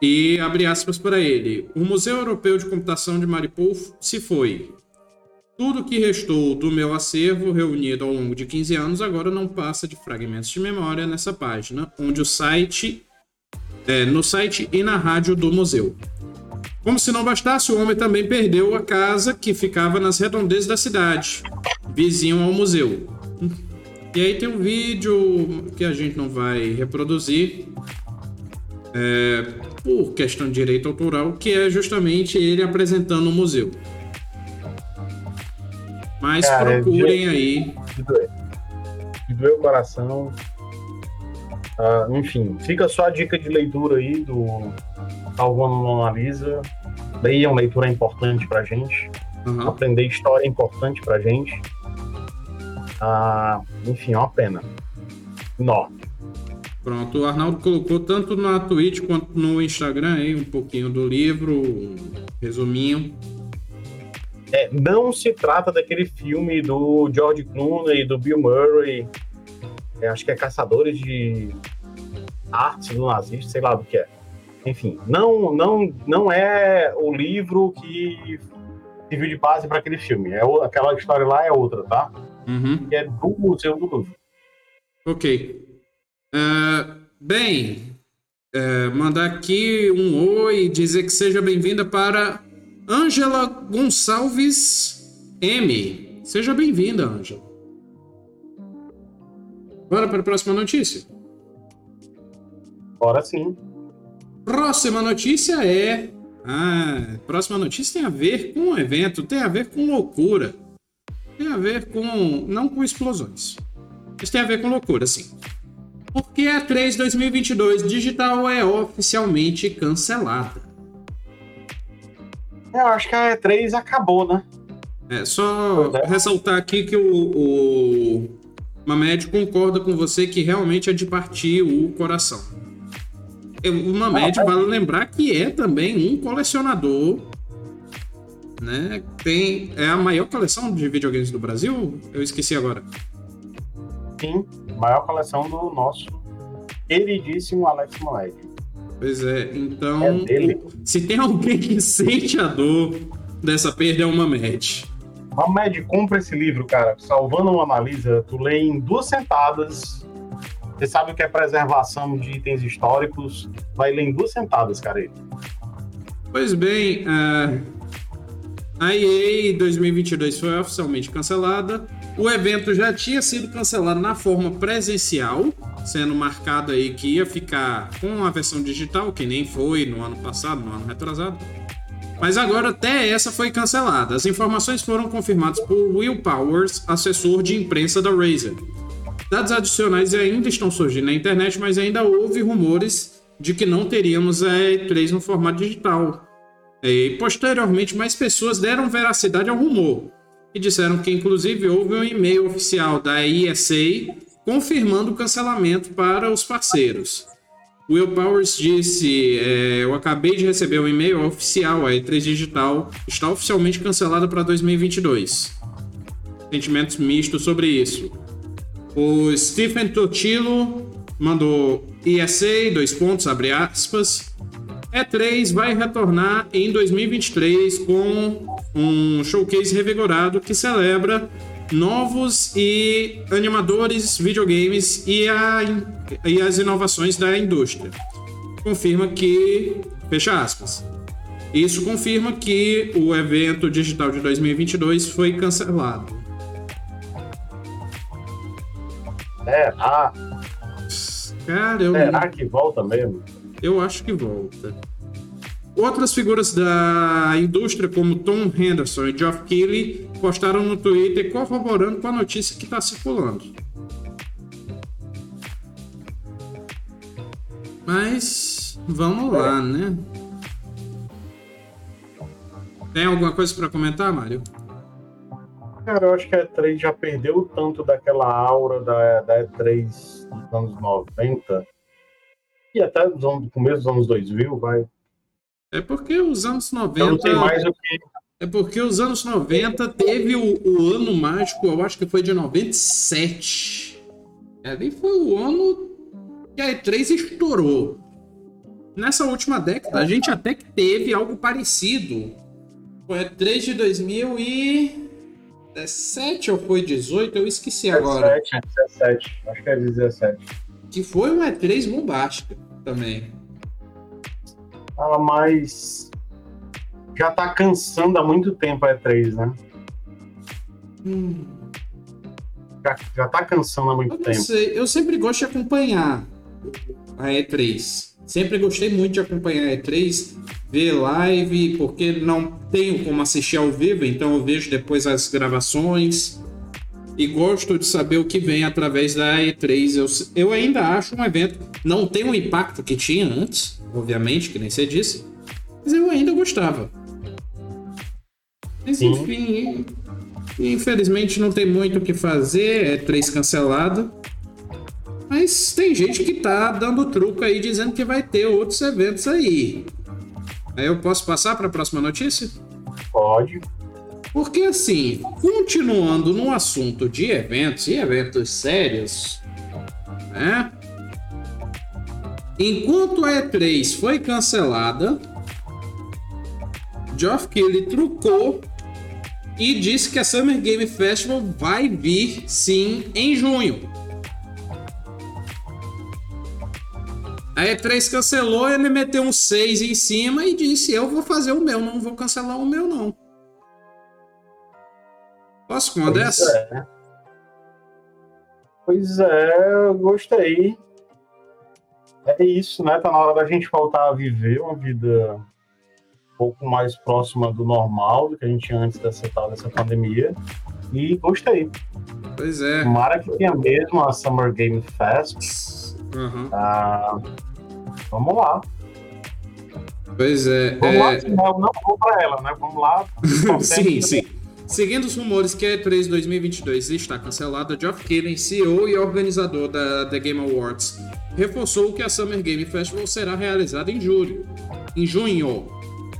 e abre aspas para ele: O Museu Europeu de Computação de Maripol se foi. Tudo que restou do meu acervo, reunido ao longo de 15 anos, agora não passa de fragmentos de memória nessa página, onde o site. É, no site e na rádio do museu. Como se não bastasse, o homem também perdeu a casa que ficava nas redondezas da cidade, vizinho ao museu. E aí tem um vídeo que a gente não vai reproduzir é, por questão de direito autoral, que é justamente ele apresentando o museu. Mas Cara, procurem aí. Me doeu o coração. Ah, enfim, fica só a dica de leitura aí do Salvando Mona Lisa. Leiam, leitura é importante pra gente. Uhum. Aprender história é importante pra gente. Ah, enfim, é uma pena. Nó. Pronto, o Arnaldo colocou tanto na Twitch quanto no Instagram aí um pouquinho do livro, um resuminho. É, não se trata daquele filme do George Clooney e do Bill Murray, é, acho que é Caçadores de Arte do Nazista, sei lá do que é. Enfim, não, não, não é o livro que serviu de base para aquele filme. É, aquela história lá é outra, tá? uhum. que é do Museu do Louvre. Ok. Uh, bem, uh, mandar aqui um oi, dizer que seja bem-vinda para Ângela Gonçalves M. Seja bem-vinda, Ângela. Bora para a próxima notícia? Bora sim. Próxima notícia é. Ah, próxima notícia tem a ver com um evento, tem a ver com loucura tem a ver com. não com explosões. Isso tem a ver com loucura, sim. Porque a 3 2022 digital é oficialmente cancelada. Eu acho que a E3 acabou, né? É, só é. ressaltar aqui que o, o Mamed concorda com você que realmente é de partir o coração. O Mamed, ah, vale lembrar que é também um colecionador né? Tem é a maior coleção de videogames do Brasil? Eu esqueci agora. Sim, maior coleção do nosso queridíssimo Alex Moleque. Pois é, então é se tem alguém que sente a dor dessa perda é uma Med. Uma Med, compra esse livro, cara. Salvando uma analisa, tu lê em duas sentadas. Você sabe o que é preservação de itens históricos, vai ler em duas sentadas, cara. Pois bem, uh, a EA 2022 foi oficialmente cancelada. O evento já tinha sido cancelado na forma presencial, sendo marcado aí que ia ficar com a versão digital, que nem foi no ano passado, no ano retrasado. Mas agora até essa foi cancelada. As informações foram confirmadas por Will Powers, assessor de imprensa da Razer. Dados adicionais ainda estão surgindo na internet, mas ainda houve rumores de que não teríamos a E3 no formato digital, E posteriormente, mais pessoas deram veracidade ao rumor e disseram que, inclusive, houve um e-mail oficial da ESA confirmando o cancelamento para os parceiros. Will Powers disse: é, Eu acabei de receber um e-mail oficial, a E3 Digital está oficialmente cancelada para 2022. Sentimentos mistos sobre isso. O Stephen Totilo mandou ESA, dois pontos, abre aspas. E3 vai retornar em 2023 com um showcase revigorado que celebra novos e animadores, videogames e, a, e as inovações da indústria. Confirma que, fecha aspas, isso confirma que o evento digital de 2022 foi cancelado. É, ah, Cara, eu. Será que volta mesmo? Eu acho que volta. Outras figuras da indústria, como Tom Henderson e Geoff Keighley, postaram no Twitter corroborando com a notícia que está circulando. Mas vamos lá, né? Tem alguma coisa para comentar, Mário? Cara, eu acho que a E3 já perdeu tanto daquela aura da, da E3 dos anos 90 e até do começo dos anos 2000, vai. É porque os anos 90. Não tem mais o que. É porque os anos 90 teve o, o ano mágico, eu acho que foi de 97. Ali foi o ano que a E3 estourou. Nessa última década, a gente até que teve algo parecido. Foi a E3 de 2000 e 17 ou foi 18? Eu esqueci 17, agora. 17, acho que é 17. Que foi uma E3 bombástica também. Ah, mas já tá cansando há muito tempo a E3, né? Hum. Já, já tá cansando há muito eu tempo. Sei. Eu sempre gosto de acompanhar a E3. Sempre gostei muito de acompanhar a E3 ver live, porque não tenho como assistir ao vivo, então eu vejo depois as gravações. E gosto de saber o que vem através da E3. Eu, eu ainda acho um evento. Não tem o impacto que tinha antes, obviamente, que nem você disse. Mas eu ainda gostava. Mas enfim, infelizmente não tem muito o que fazer. E3 cancelado. Mas tem gente que tá dando truco aí dizendo que vai ter outros eventos aí. Eu posso passar para a próxima notícia? Pode. Porque assim, continuando no assunto de eventos e eventos sérios, né? Enquanto a E3 foi cancelada, Geoff Keighley trucou e disse que a Summer Game Festival vai vir sim em junho. A E3 cancelou, ele meteu um 6 em cima e disse: Eu vou fazer o meu, não vou cancelar o meu, não. Posso com uma pois dessa? É. Pois é, eu gostei. É isso, né? Tá na hora da gente voltar a viver uma vida um pouco mais próxima do normal do que a gente tinha antes dessa tal dessa pandemia. E gostei. Pois é. Tomara que tenha mesmo a Summer Game Fest. Uhum. Ah, Vamos lá. Pois é. Vamos é... lá, não vou para ela, né? Vamos lá. sim, sim. Seguindo os rumores que a E3 2022 está cancelada, Geoff Keighley, CEO e organizador da The Game Awards, reforçou que a Summer Game Festival será realizada em julho. Em junho.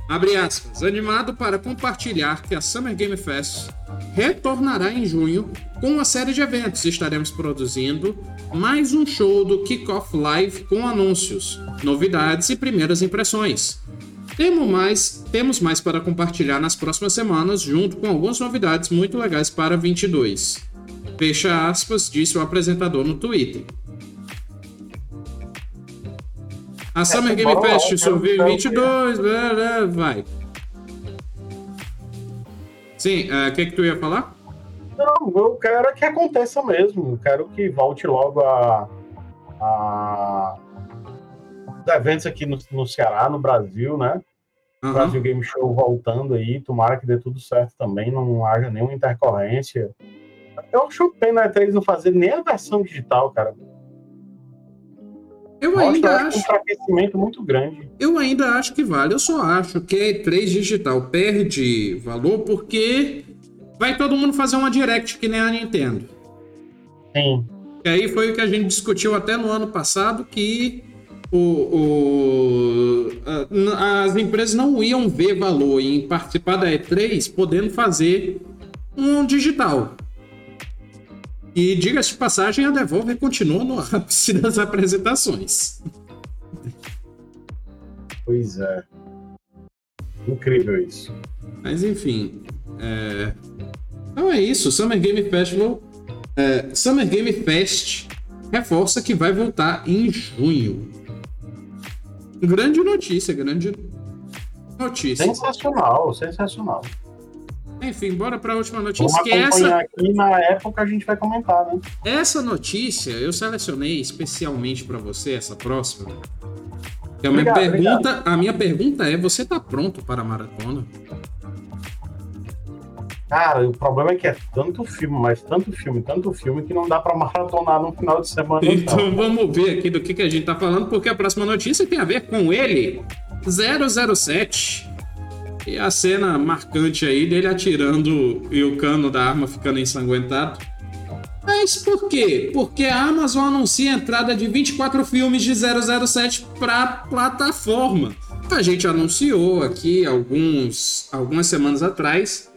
Abre aspas. Animado para compartilhar que a Summer Game Fest retornará em junho com uma série de eventos. Estaremos produzindo mais um show do Kickoff Live com anúncios, novidades e primeiras impressões. Temos mais, temos mais para compartilhar nas próximas semanas, junto com algumas novidades muito legais para 22. Fecha aspas, disse o apresentador no Twitter. A Summer Game Fest surgiu em 22, vai. Sim, é, o uh, que, que tu ia falar? Não, eu quero que aconteça mesmo. Eu quero que volte logo a, a os eventos aqui no, no Ceará, no Brasil, né? Uhum. Brasil Game Show voltando aí, tomara que dê tudo certo também, não haja nenhuma intercorrência. Eu acho pena a E3 não fazer nem a versão digital, cara. Eu ainda acho. um enfraquecimento muito grande. Eu ainda acho que vale. Eu só acho que a E3 digital perde valor porque vai todo mundo fazer uma direct que nem a Nintendo. Sim. E aí foi o que a gente discutiu até no ano passado que o, o, as empresas não iam ver valor em participar da E3 podendo fazer um digital. E diga-se de passagem, a Devolver continua no ápice das apresentações. Pois é. Incrível isso. Mas enfim. É... Então é isso. Summer Game Festival. É... Summer Game Fest reforça que vai voltar em junho. Grande notícia, grande notícia. Sensacional, sensacional. Enfim, bora para a última notícia. Vamos que essa aqui na época a gente vai comentar, né? Essa notícia eu selecionei especialmente para você, essa próxima. É a, minha obrigado, pergunta, obrigado. a minha pergunta é: você tá pronto para a maratona? Cara, o problema é que é tanto filme, mas tanto filme, tanto filme que não dá para maratonar no final de semana. Então vamos ver aqui do que, que a gente tá falando, porque a próxima notícia tem a ver com ele, 007. E a cena marcante aí dele atirando e o cano da arma ficando ensanguentado. Mas por quê? Porque a Amazon anuncia a entrada de 24 filmes de 007 para plataforma. A gente anunciou aqui alguns, algumas semanas atrás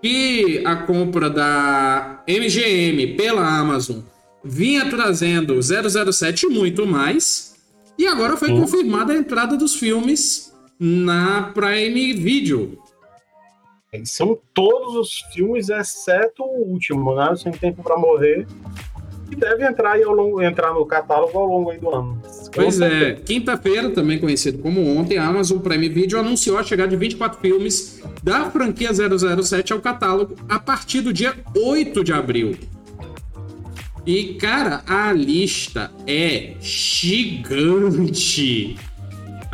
que a compra da MGM pela Amazon vinha trazendo 007 muito mais. E agora foi confirmada a entrada dos filmes na Prime Video. São todos os filmes, exceto o último, né? Sem Tempo para Morrer. Que deve entrar, ao longo, entrar no catálogo ao longo do ano. Pois é, quinta-feira, também conhecido como ontem, a Amazon Prime Video anunciou a chegada de 24 filmes da franquia 007 ao catálogo a partir do dia 8 de abril. E, cara, a lista é gigante.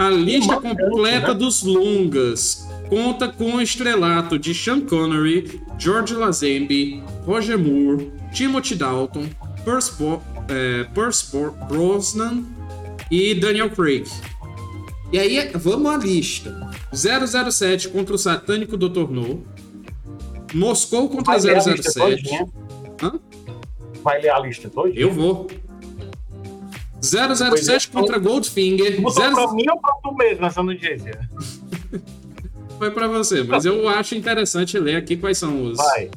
A lista completa né? dos longas conta com o estrelato de Sean Connery, George Lazenby, Roger Moore, Timothy Dalton, Perce, é, Perce Brosnan e Daniel Craig. E aí, vamos à lista. 007 contra o satânico Dr. No. Moscou contra Vai 007. Hã? Vai ler a lista toda? Eu vou. 007 é, contra Goldfinger. Mudou 0... pra mim ou pra tu mesmo essa notícia? Foi pra você, mas eu acho interessante ler aqui quais são os. Vai.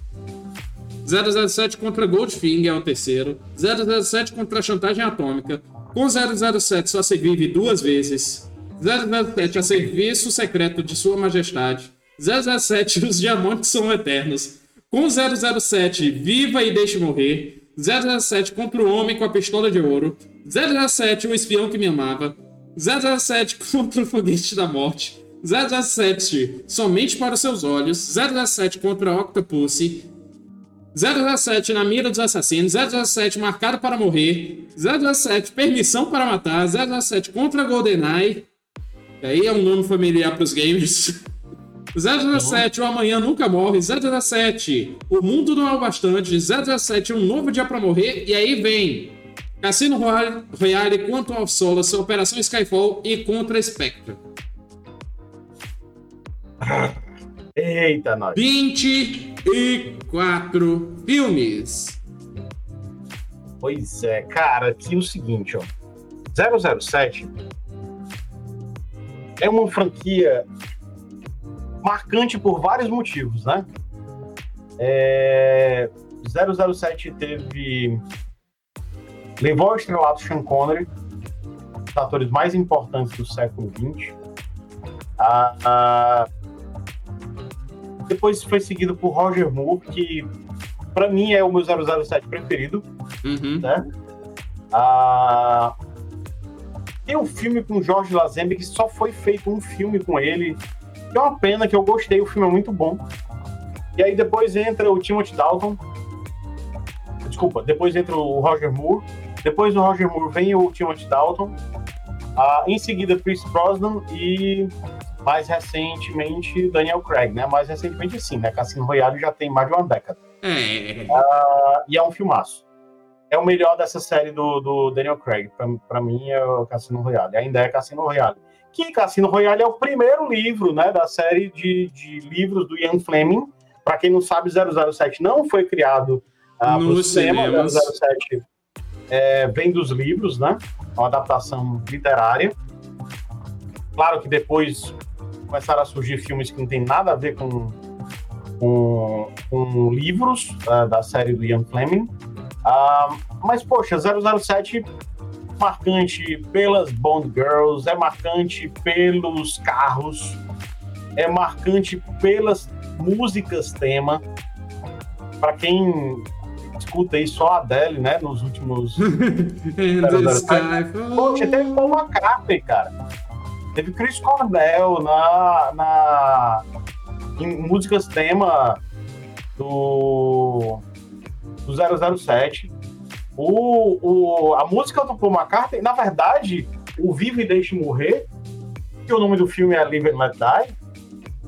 007 contra Goldfinger é o terceiro. 007 contra a chantagem atômica. Com 007 só se vive duas vezes. 007 a serviço secreto de Sua Majestade. 007 os diamantes são eternos. Com 007 viva e deixe morrer. 007 contra o homem com a pistola de ouro. 007 o espião que me amava. 007 contra o foguete da morte. 007 somente para os seus olhos. 007 contra a Octopussy. 017 na mira dos assassinos. 017 marcado para morrer. 017 permissão para matar. 017 contra GoldenEye. E aí é um nome familiar para os games. 017, o amanhã nunca morre. 017, o mundo não é o bastante. 017, um novo dia para morrer. E aí vem Cassino Royale, Quantum of Solace, Operação Skyfall e Contra Spectre. Eita, nós. 24 filmes. Pois é, cara, aqui é o seguinte, ó. 007 é uma franquia marcante por vários motivos, né? É... 007 teve levou ao estrelato Sean Connery, um dos atores mais importantes do século XX. Ah, ah, depois foi seguido por Roger Moore, que para mim é o meu 007 preferido. Uhum. Né? Ah, tem um filme com Jorge Lazenby que só foi feito um filme com ele que é uma pena, que eu gostei, o filme é muito bom. E aí depois entra o Timothy Dalton. Desculpa, depois entra o Roger Moore. Depois do Roger Moore vem o Timothy Dalton. Ah, em seguida, Chris Brosnan e mais recentemente Daniel Craig, né? Mais recentemente sim, né? Cassino Royale já tem mais de uma década. É. Ah, e é um filmaço. é o melhor dessa série do, do Daniel Craig. Para mim é o Cassino Royale. Ainda é Cassino Royale. Que Cassino Royale é o primeiro livro né, da série de, de livros do Ian Fleming. Para quem não sabe, 007 não foi criado uh, no cinema. 007 é, vem dos livros, né? É uma adaptação literária. Claro que depois começaram a surgir filmes que não tem nada a ver com, com, com livros uh, da série do Ian Fleming. Uh, mas, poxa, 007 marcante pelas Bond Girls, é marcante pelos carros, é marcante pelas músicas tema. Para quem escuta aí só a Adele, né, nos últimos... Poxa, teve Paul McCartney, cara. Teve Chris Cornell na, na, em músicas tema do do 007. O, o, a música do Paul McCartney, na verdade, o Vive e Deixe Morrer, que o nome do filme é Live and Let Die,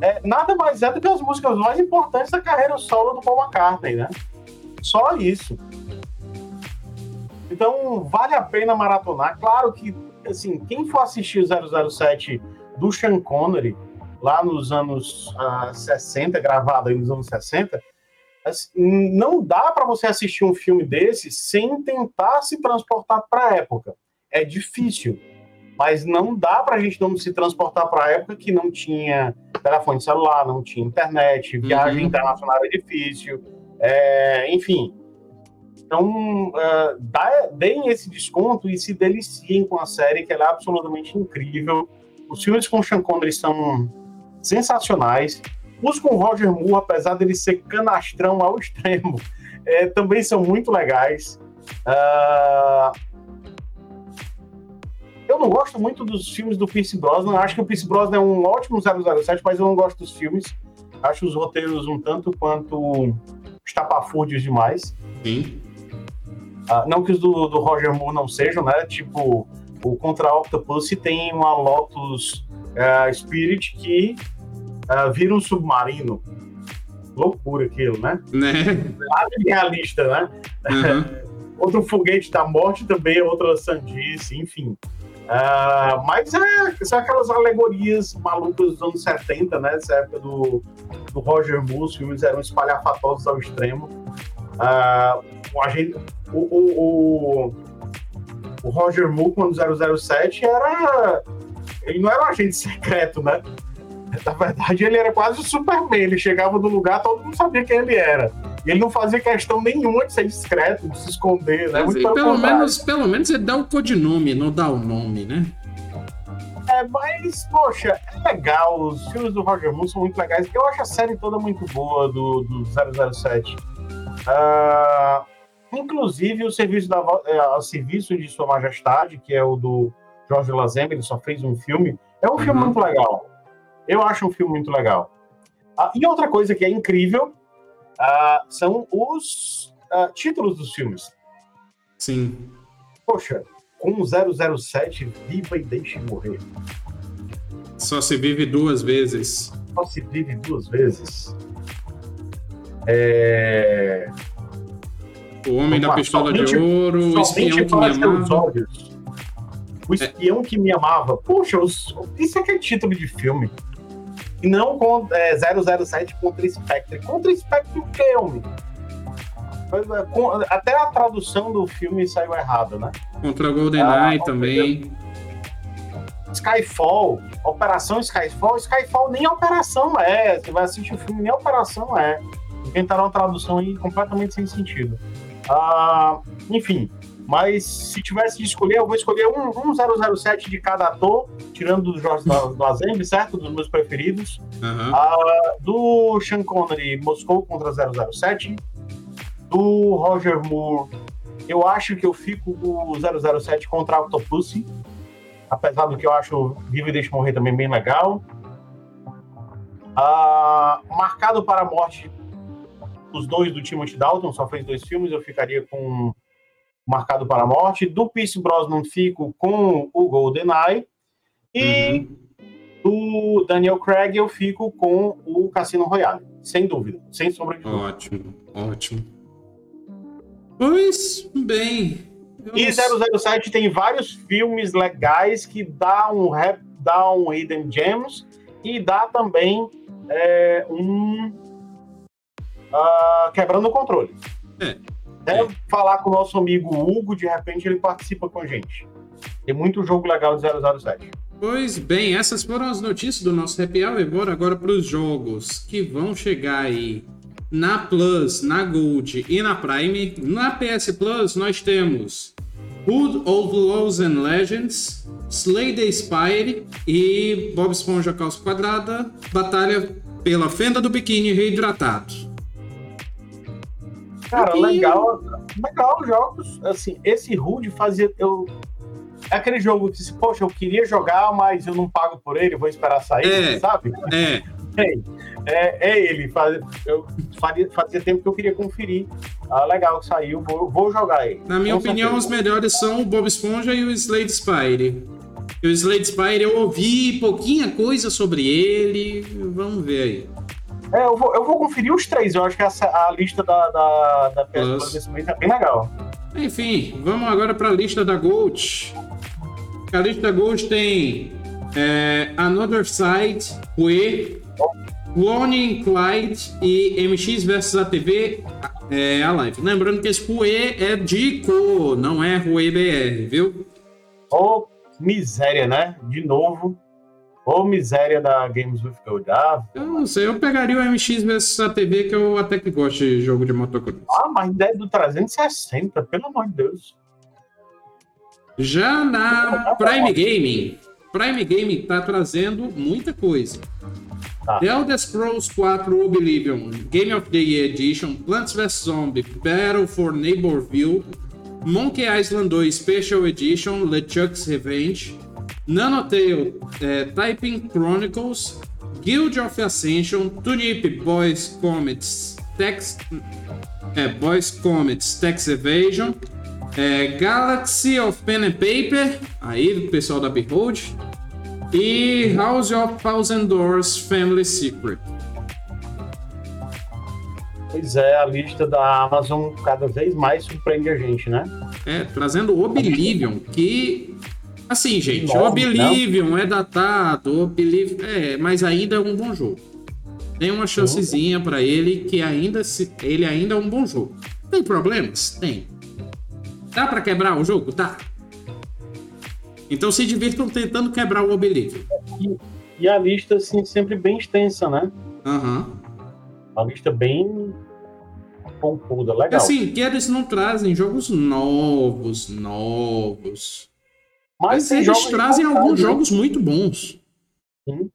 é, nada mais é do que as músicas mais importantes da carreira solo do Paul McCartney, né? Só isso. Então, vale a pena maratonar. Claro que, assim, quem for assistir o 007 do Sean Connery, lá nos anos ah, 60, gravado aí nos anos 60, não dá para você assistir um filme desse sem tentar se transportar para a época. É difícil, mas não dá para a gente não se transportar para a época que não tinha telefone celular, não tinha internet, viagem uhum. internacional é difícil, é, enfim. Então, uh, dá, deem esse desconto e se deliciem com a série, que ela é absolutamente incrível. Os filmes com Sean Connery são sensacionais. Os com Roger Moore, apesar dele ser canastrão ao extremo, é, também são muito legais. Uh... Eu não gosto muito dos filmes do Pierce Brosnan. Acho que o Pierce Brosnan é um ótimo 007, mas eu não gosto dos filmes. Acho os roteiros um tanto quanto estapafúrdios demais. Sim. Uh, não que os do, do, Roger Moore não sejam, né? Tipo, o Contra Octopus tem uma Lotus uh, Spirit que uh, vira um submarino. Loucura aquilo, né? Né? Realista, né? Uhum. Outro foguete da morte também, outra sandice, enfim. Uh, mas é, são aquelas alegorias malucas dos anos 70, né? Essa época do, do Roger Moore, os filmes eram espalhafatosos ao extremo. Uh, o, agente, o, o, o, o Roger Moore, quando 007, era. Ele não era um agente secreto, né? Na verdade, ele era quase o Superman. Ele chegava no lugar, todo mundo sabia quem ele era. E ele não fazia questão nenhuma de ser discreto, de se esconder, né? Muito pelo, menos, pelo menos ele dá o codinome, não dá o nome, né? É, mas, poxa, é legal. Os filmes do Roger Moore são muito legais. Eu acho a série toda muito boa do, do 007. Uh, ah, inclusive, o serviço, da, uh, serviço de Sua Majestade, que é o do Jorge Lazenby, ele só fez um filme. É um uhum. filme muito legal. Eu acho um filme muito legal. Ah, e outra coisa que é incrível ah, são os ah, títulos dos filmes. Sim. Poxa, com 007, viva e deixe morrer. Só se vive duas vezes. Só se vive duas vezes. É... O Homem da Pistola de Ouro, o Espião que me amava. O Espião é. que me amava. Poxa, isso aqui é título de filme. E não com é, 007 contra Spectre. Contra Spectre o que, homem? É, até a tradução do filme saiu errada, né? Contra GoldenEye ah, também. Skyfall, Operação Skyfall, Skyfall nem operação é. Você vai assistir o filme, nem operação é. Inventaram uma tradução aí completamente sem sentido. Ah, enfim, mas se tivesse de escolher, eu vou escolher um, um 007 de cada ator, tirando do Jorge do Azembe, certo? Dos meus preferidos. Uhum. Uh, do Sean Connery, Moscou contra 007. Do Roger Moore, eu acho que eu fico com o 007 contra Octopussy. Apesar do que eu acho Vive e Deixe Morrer também bem legal. Uh, marcado para a morte, os dois do Timothy Dalton, só fez dois filmes, eu ficaria com Marcado para a Morte. Do Pierce Brosnan fico com o GoldenEye. E uhum. do Daniel Craig eu fico com o Cassino Royale. Sem dúvida, sem sombra de dúvida. Ótimo, ótimo. Pois bem. E 007 tem vários filmes legais que dá um rap, dá um Hidden Gems e dá também é, um uh, Quebrando o Controle. É. Deve é. falar com o nosso amigo Hugo, de repente ele participa com a gente. Tem muito jogo legal de 007. Pois bem, essas foram as notícias do nosso Happy Hour. Bora agora para os jogos que vão chegar aí na Plus, na Gold e na Prime. Na PS Plus nós temos Hood of Laws and Legends, Slay the Spire e Bob Esponja Calça Quadrada, Batalha pela Fenda do Biquíni Reidratado. Cara, Aqui... legal, legal jogos. Assim, esse Hood fazia. Eu, é aquele jogo que, poxa, eu queria jogar, mas eu não pago por ele, vou esperar sair, é, sabe? É. É, é, é ele. Faz, eu fazia, fazia tempo que eu queria conferir. Ah, legal que saiu, vou, vou jogar ele. Na minha opinião, certeza. os melhores são o Bob Esponja e o Slade Spire. o Slade Spire eu ouvi pouquinha coisa sobre ele. Vamos ver aí. É, eu vou, eu vou conferir os três. Eu acho que essa, a lista da, da, da PS desse mês é bem legal. Enfim, vamos agora para a lista da Gold. A lista da Gold tem é, Another Side, Rue, Clone Clyde e MX vs ATV é, a live. Lembrando que esse Rue é de Co, não é Rue BR, viu? Oh, miséria, né? De novo. Oh, miséria da Games with Gold. Ah, eu não sei, eu pegaria o MX vs ATV, que eu até que gosto de jogo de motocross. Ah, mas ideia do 360, pelo amor de Deus. Já na Prime Gaming, Prime Gaming tá trazendo muita coisa. Tá. The Elder Scrolls 4 Oblivion, Game of the Year Edition, Plants vs Zombie, Battle for Neighborville, Monkey Island 2 Special Edition, LeChuck's Revenge, Nanotale é, Typing Chronicles, Guild of Ascension, Tunip Boys Comets Text, é, Boys Comets Text Evasion, é, Galaxy of Pen and Paper, aí do pessoal da Behold, e House of Thousand Doors Family Secret. Pois é, a lista da Amazon cada vez mais surpreende a gente, né? É, trazendo Oblivion, que. Assim, gente, Nossa, Oblivion não. é datado, Oblivion. É, mas ainda é um bom jogo. Tem uma chancezinha para ele que ainda se, ele ainda é um bom jogo. Tem problemas? Tem. Dá para quebrar o jogo? Dá. Então se divirtam tentando quebrar o Obelive. E, e, a lista, assim, sempre bem extensa, né? Aham. Uhum. A lista bem pompuda, legal. Assim, que eles não trazem jogos novos, novos. Mas, eles trazem alguns né? jogos muito bons. Sim.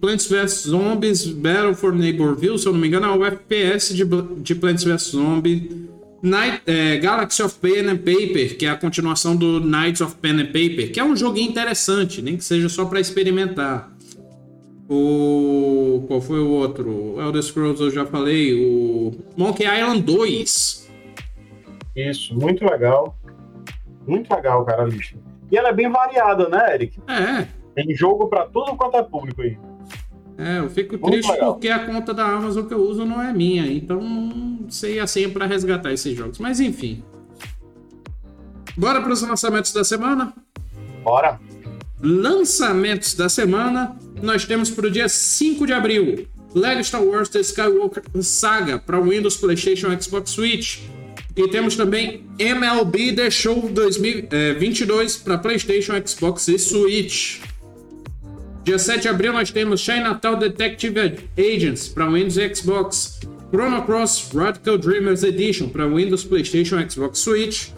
Plants vs Zombies Battle for Neighborville, se eu não me engano, é o FPS de, de Plants vs Zombies Night, é, Galaxy of Pen and Paper, que é a continuação do Knights of Pen and Paper, que é um joguinho interessante, nem que seja só para experimentar. O. Qual foi o outro? Elder Scrolls eu já falei. O Monkey Island 2. Isso, muito legal. Muito legal, cara, a lista. E ela é bem variada, né, Eric? É. Tem jogo para tudo quanto é público aí. É, eu fico Muito triste legal. porque a conta da Amazon que eu uso não é minha, então não sei a senha para resgatar esses jogos. Mas enfim. Bora para os lançamentos da semana? Bora! Lançamentos da semana, nós temos para o dia 5 de abril Lego Star Wars The Skywalker Saga para Windows, PlayStation Xbox Switch. E temos também MLB The Show 2022 para PlayStation, Xbox e Switch. Dia 7 de abril nós temos Chinatown Detective Agents para Windows e Xbox, Chrono Cross Radical Dreamers Edition para Windows, PlayStation, Xbox Switch,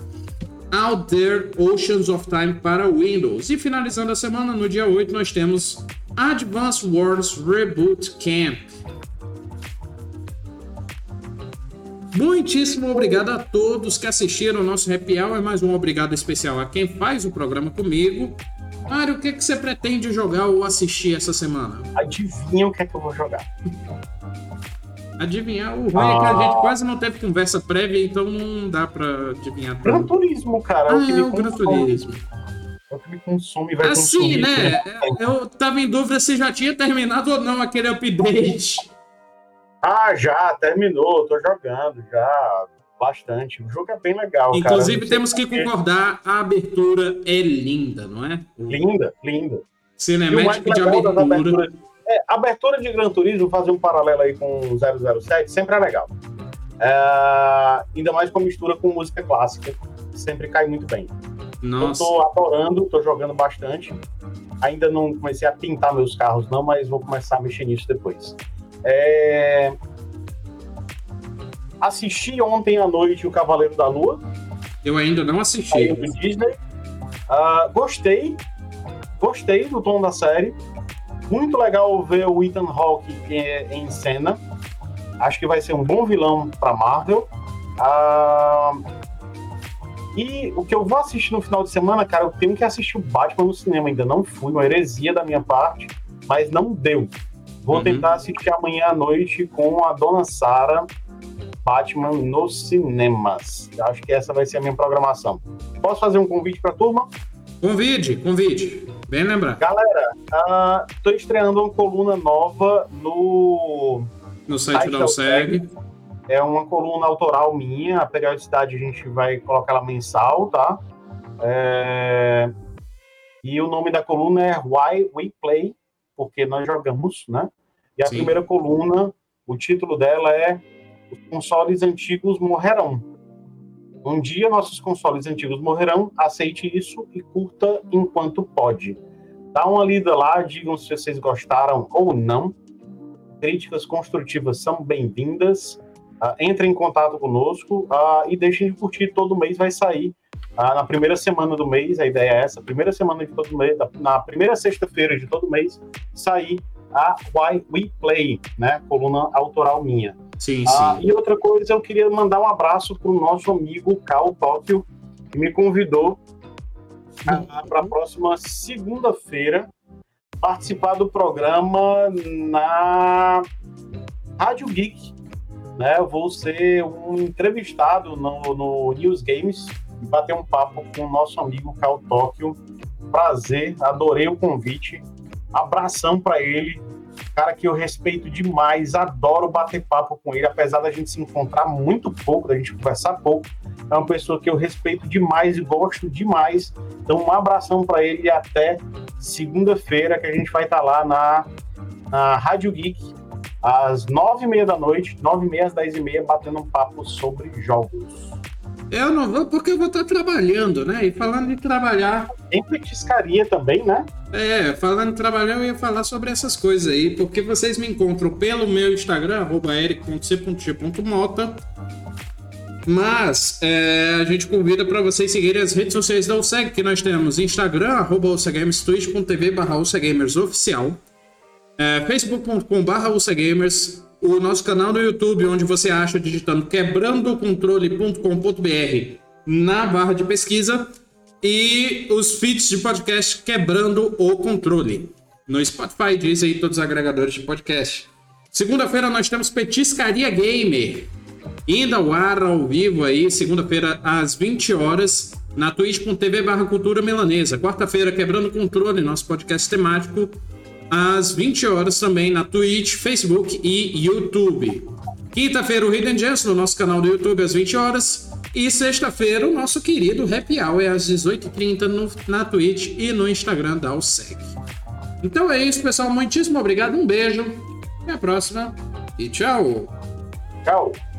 Out There Oceans of Time para Windows. E finalizando a semana, no dia 8, nós temos Advance Wars Reboot Camp. Muitíssimo obrigado a todos que assistiram ao nosso Happy Hour. Mais um obrigado especial a quem faz o programa comigo Mário, o que, que você pretende jogar ou assistir essa semana? Adivinha o que é que eu vou jogar. Adivinhar, o ruim ah. é que a gente ah. quase não teve conversa prévia, então não dá pra adivinhar tudo. Gran Turismo, cara. É ah, é o Gran Turismo. É o que me consome vai assim, consumir. né? Eu tava em dúvida se já tinha terminado ou não aquele update. Ah, já, terminou, tô jogando, já. bastante. O jogo é bem legal. Inclusive, cara. temos que concordar, a abertura é linda, não é? Linda, linda. Cinemática de abertura. É, abertura de Gran Turismo, fazer um paralelo aí com 007, sempre é legal. É, ainda mais com mistura com música clássica, sempre cai muito bem. Nossa. Eu tô adorando, tô jogando bastante. Ainda não comecei a pintar meus carros, não, mas vou começar a mexer nisso depois. É... Assisti ontem à noite o Cavaleiro da Lua. Eu ainda não assisti. Do Disney. Uh, gostei. Gostei do tom da série. Muito legal ver o Ethan Hawke em cena. Acho que vai ser um bom vilão para Marvel. Uh, e o que eu vou assistir no final de semana, cara, eu tenho que assistir o Batman no cinema. Ainda não fui, uma heresia da minha parte, mas não deu. Vou uhum. tentar assistir amanhã à noite com a Dona Sara Batman nos cinemas. Acho que essa vai ser a minha programação. Posso fazer um convite para a turma? Convide, convide. Bem lembrar. Galera, estou uh, estreando uma coluna nova no... No site da USEG. É uma coluna autoral minha. A periodicidade a gente vai colocar ela mensal, tá? É... E o nome da coluna é Why We Play, porque nós jogamos, né? E a Sim. primeira coluna, o título dela é Os consoles antigos morrerão. Um dia nossos consoles antigos morrerão, aceite isso e curta enquanto pode. Dá uma lida lá, digam se vocês gostaram ou não. Críticas construtivas são bem-vindas. Uh, entrem em contato conosco uh, e deixem de curtir. Todo mês vai sair. Uh, na primeira semana do mês, a ideia é essa, primeira semana de todo mês, na primeira sexta-feira de todo mês, sair a Why We Play, né? Coluna autoral minha. Sim, sim. E outra coisa, eu queria mandar um abraço para o nosso amigo Cal Tóquio, que me convidou para a próxima segunda-feira participar do programa na Rádio Geek, né? Eu vou ser um entrevistado no, no News Games e bater um papo com o nosso amigo Cal Tóquio. Prazer, adorei o convite. Abração para ele. Cara que eu respeito demais, adoro bater papo com ele, apesar da gente se encontrar muito pouco, da gente conversar pouco. É uma pessoa que eu respeito demais e gosto demais. Então, um abração para ele e até segunda-feira, que a gente vai estar tá lá na, na Rádio Geek, às nove e meia da noite, nove e meia às dez e meia, batendo um papo sobre jogos. Eu não vou porque eu vou estar trabalhando, né? E falando de trabalhar. Tem petiscaria também, né? É, falando de trabalhar, eu ia falar sobre essas coisas aí, porque vocês me encontram pelo meu Instagram, eric.c.g.mota. Mas é, a gente convida para vocês seguirem as redes sociais da USEG, que nós temos Instagram, arroba USEGamers, twitch.tv barra oficial é, facebook.com.br UCGamers, o nosso canal no YouTube, onde você acha digitando quebrandocontrole.com.br na barra de pesquisa e os feeds de podcast Quebrando o Controle no Spotify, diz aí todos os agregadores de podcast. Segunda-feira nós temos Petiscaria Gamer, indo ao ar ao vivo aí, segunda-feira às 20 horas, na twitch.tv barra cultura melanesa. Quarta-feira, Quebrando o Controle, nosso podcast temático às 20 horas também na Twitch, Facebook e YouTube. Quinta-feira, o Hidden Gems no nosso canal do YouTube às 20 horas. E sexta-feira, o nosso querido Happy Hour às 18h30 na Twitch e no Instagram da USEC. Então é isso, pessoal. Muitíssimo obrigado, um beijo, até a próxima e tchau! Tchau!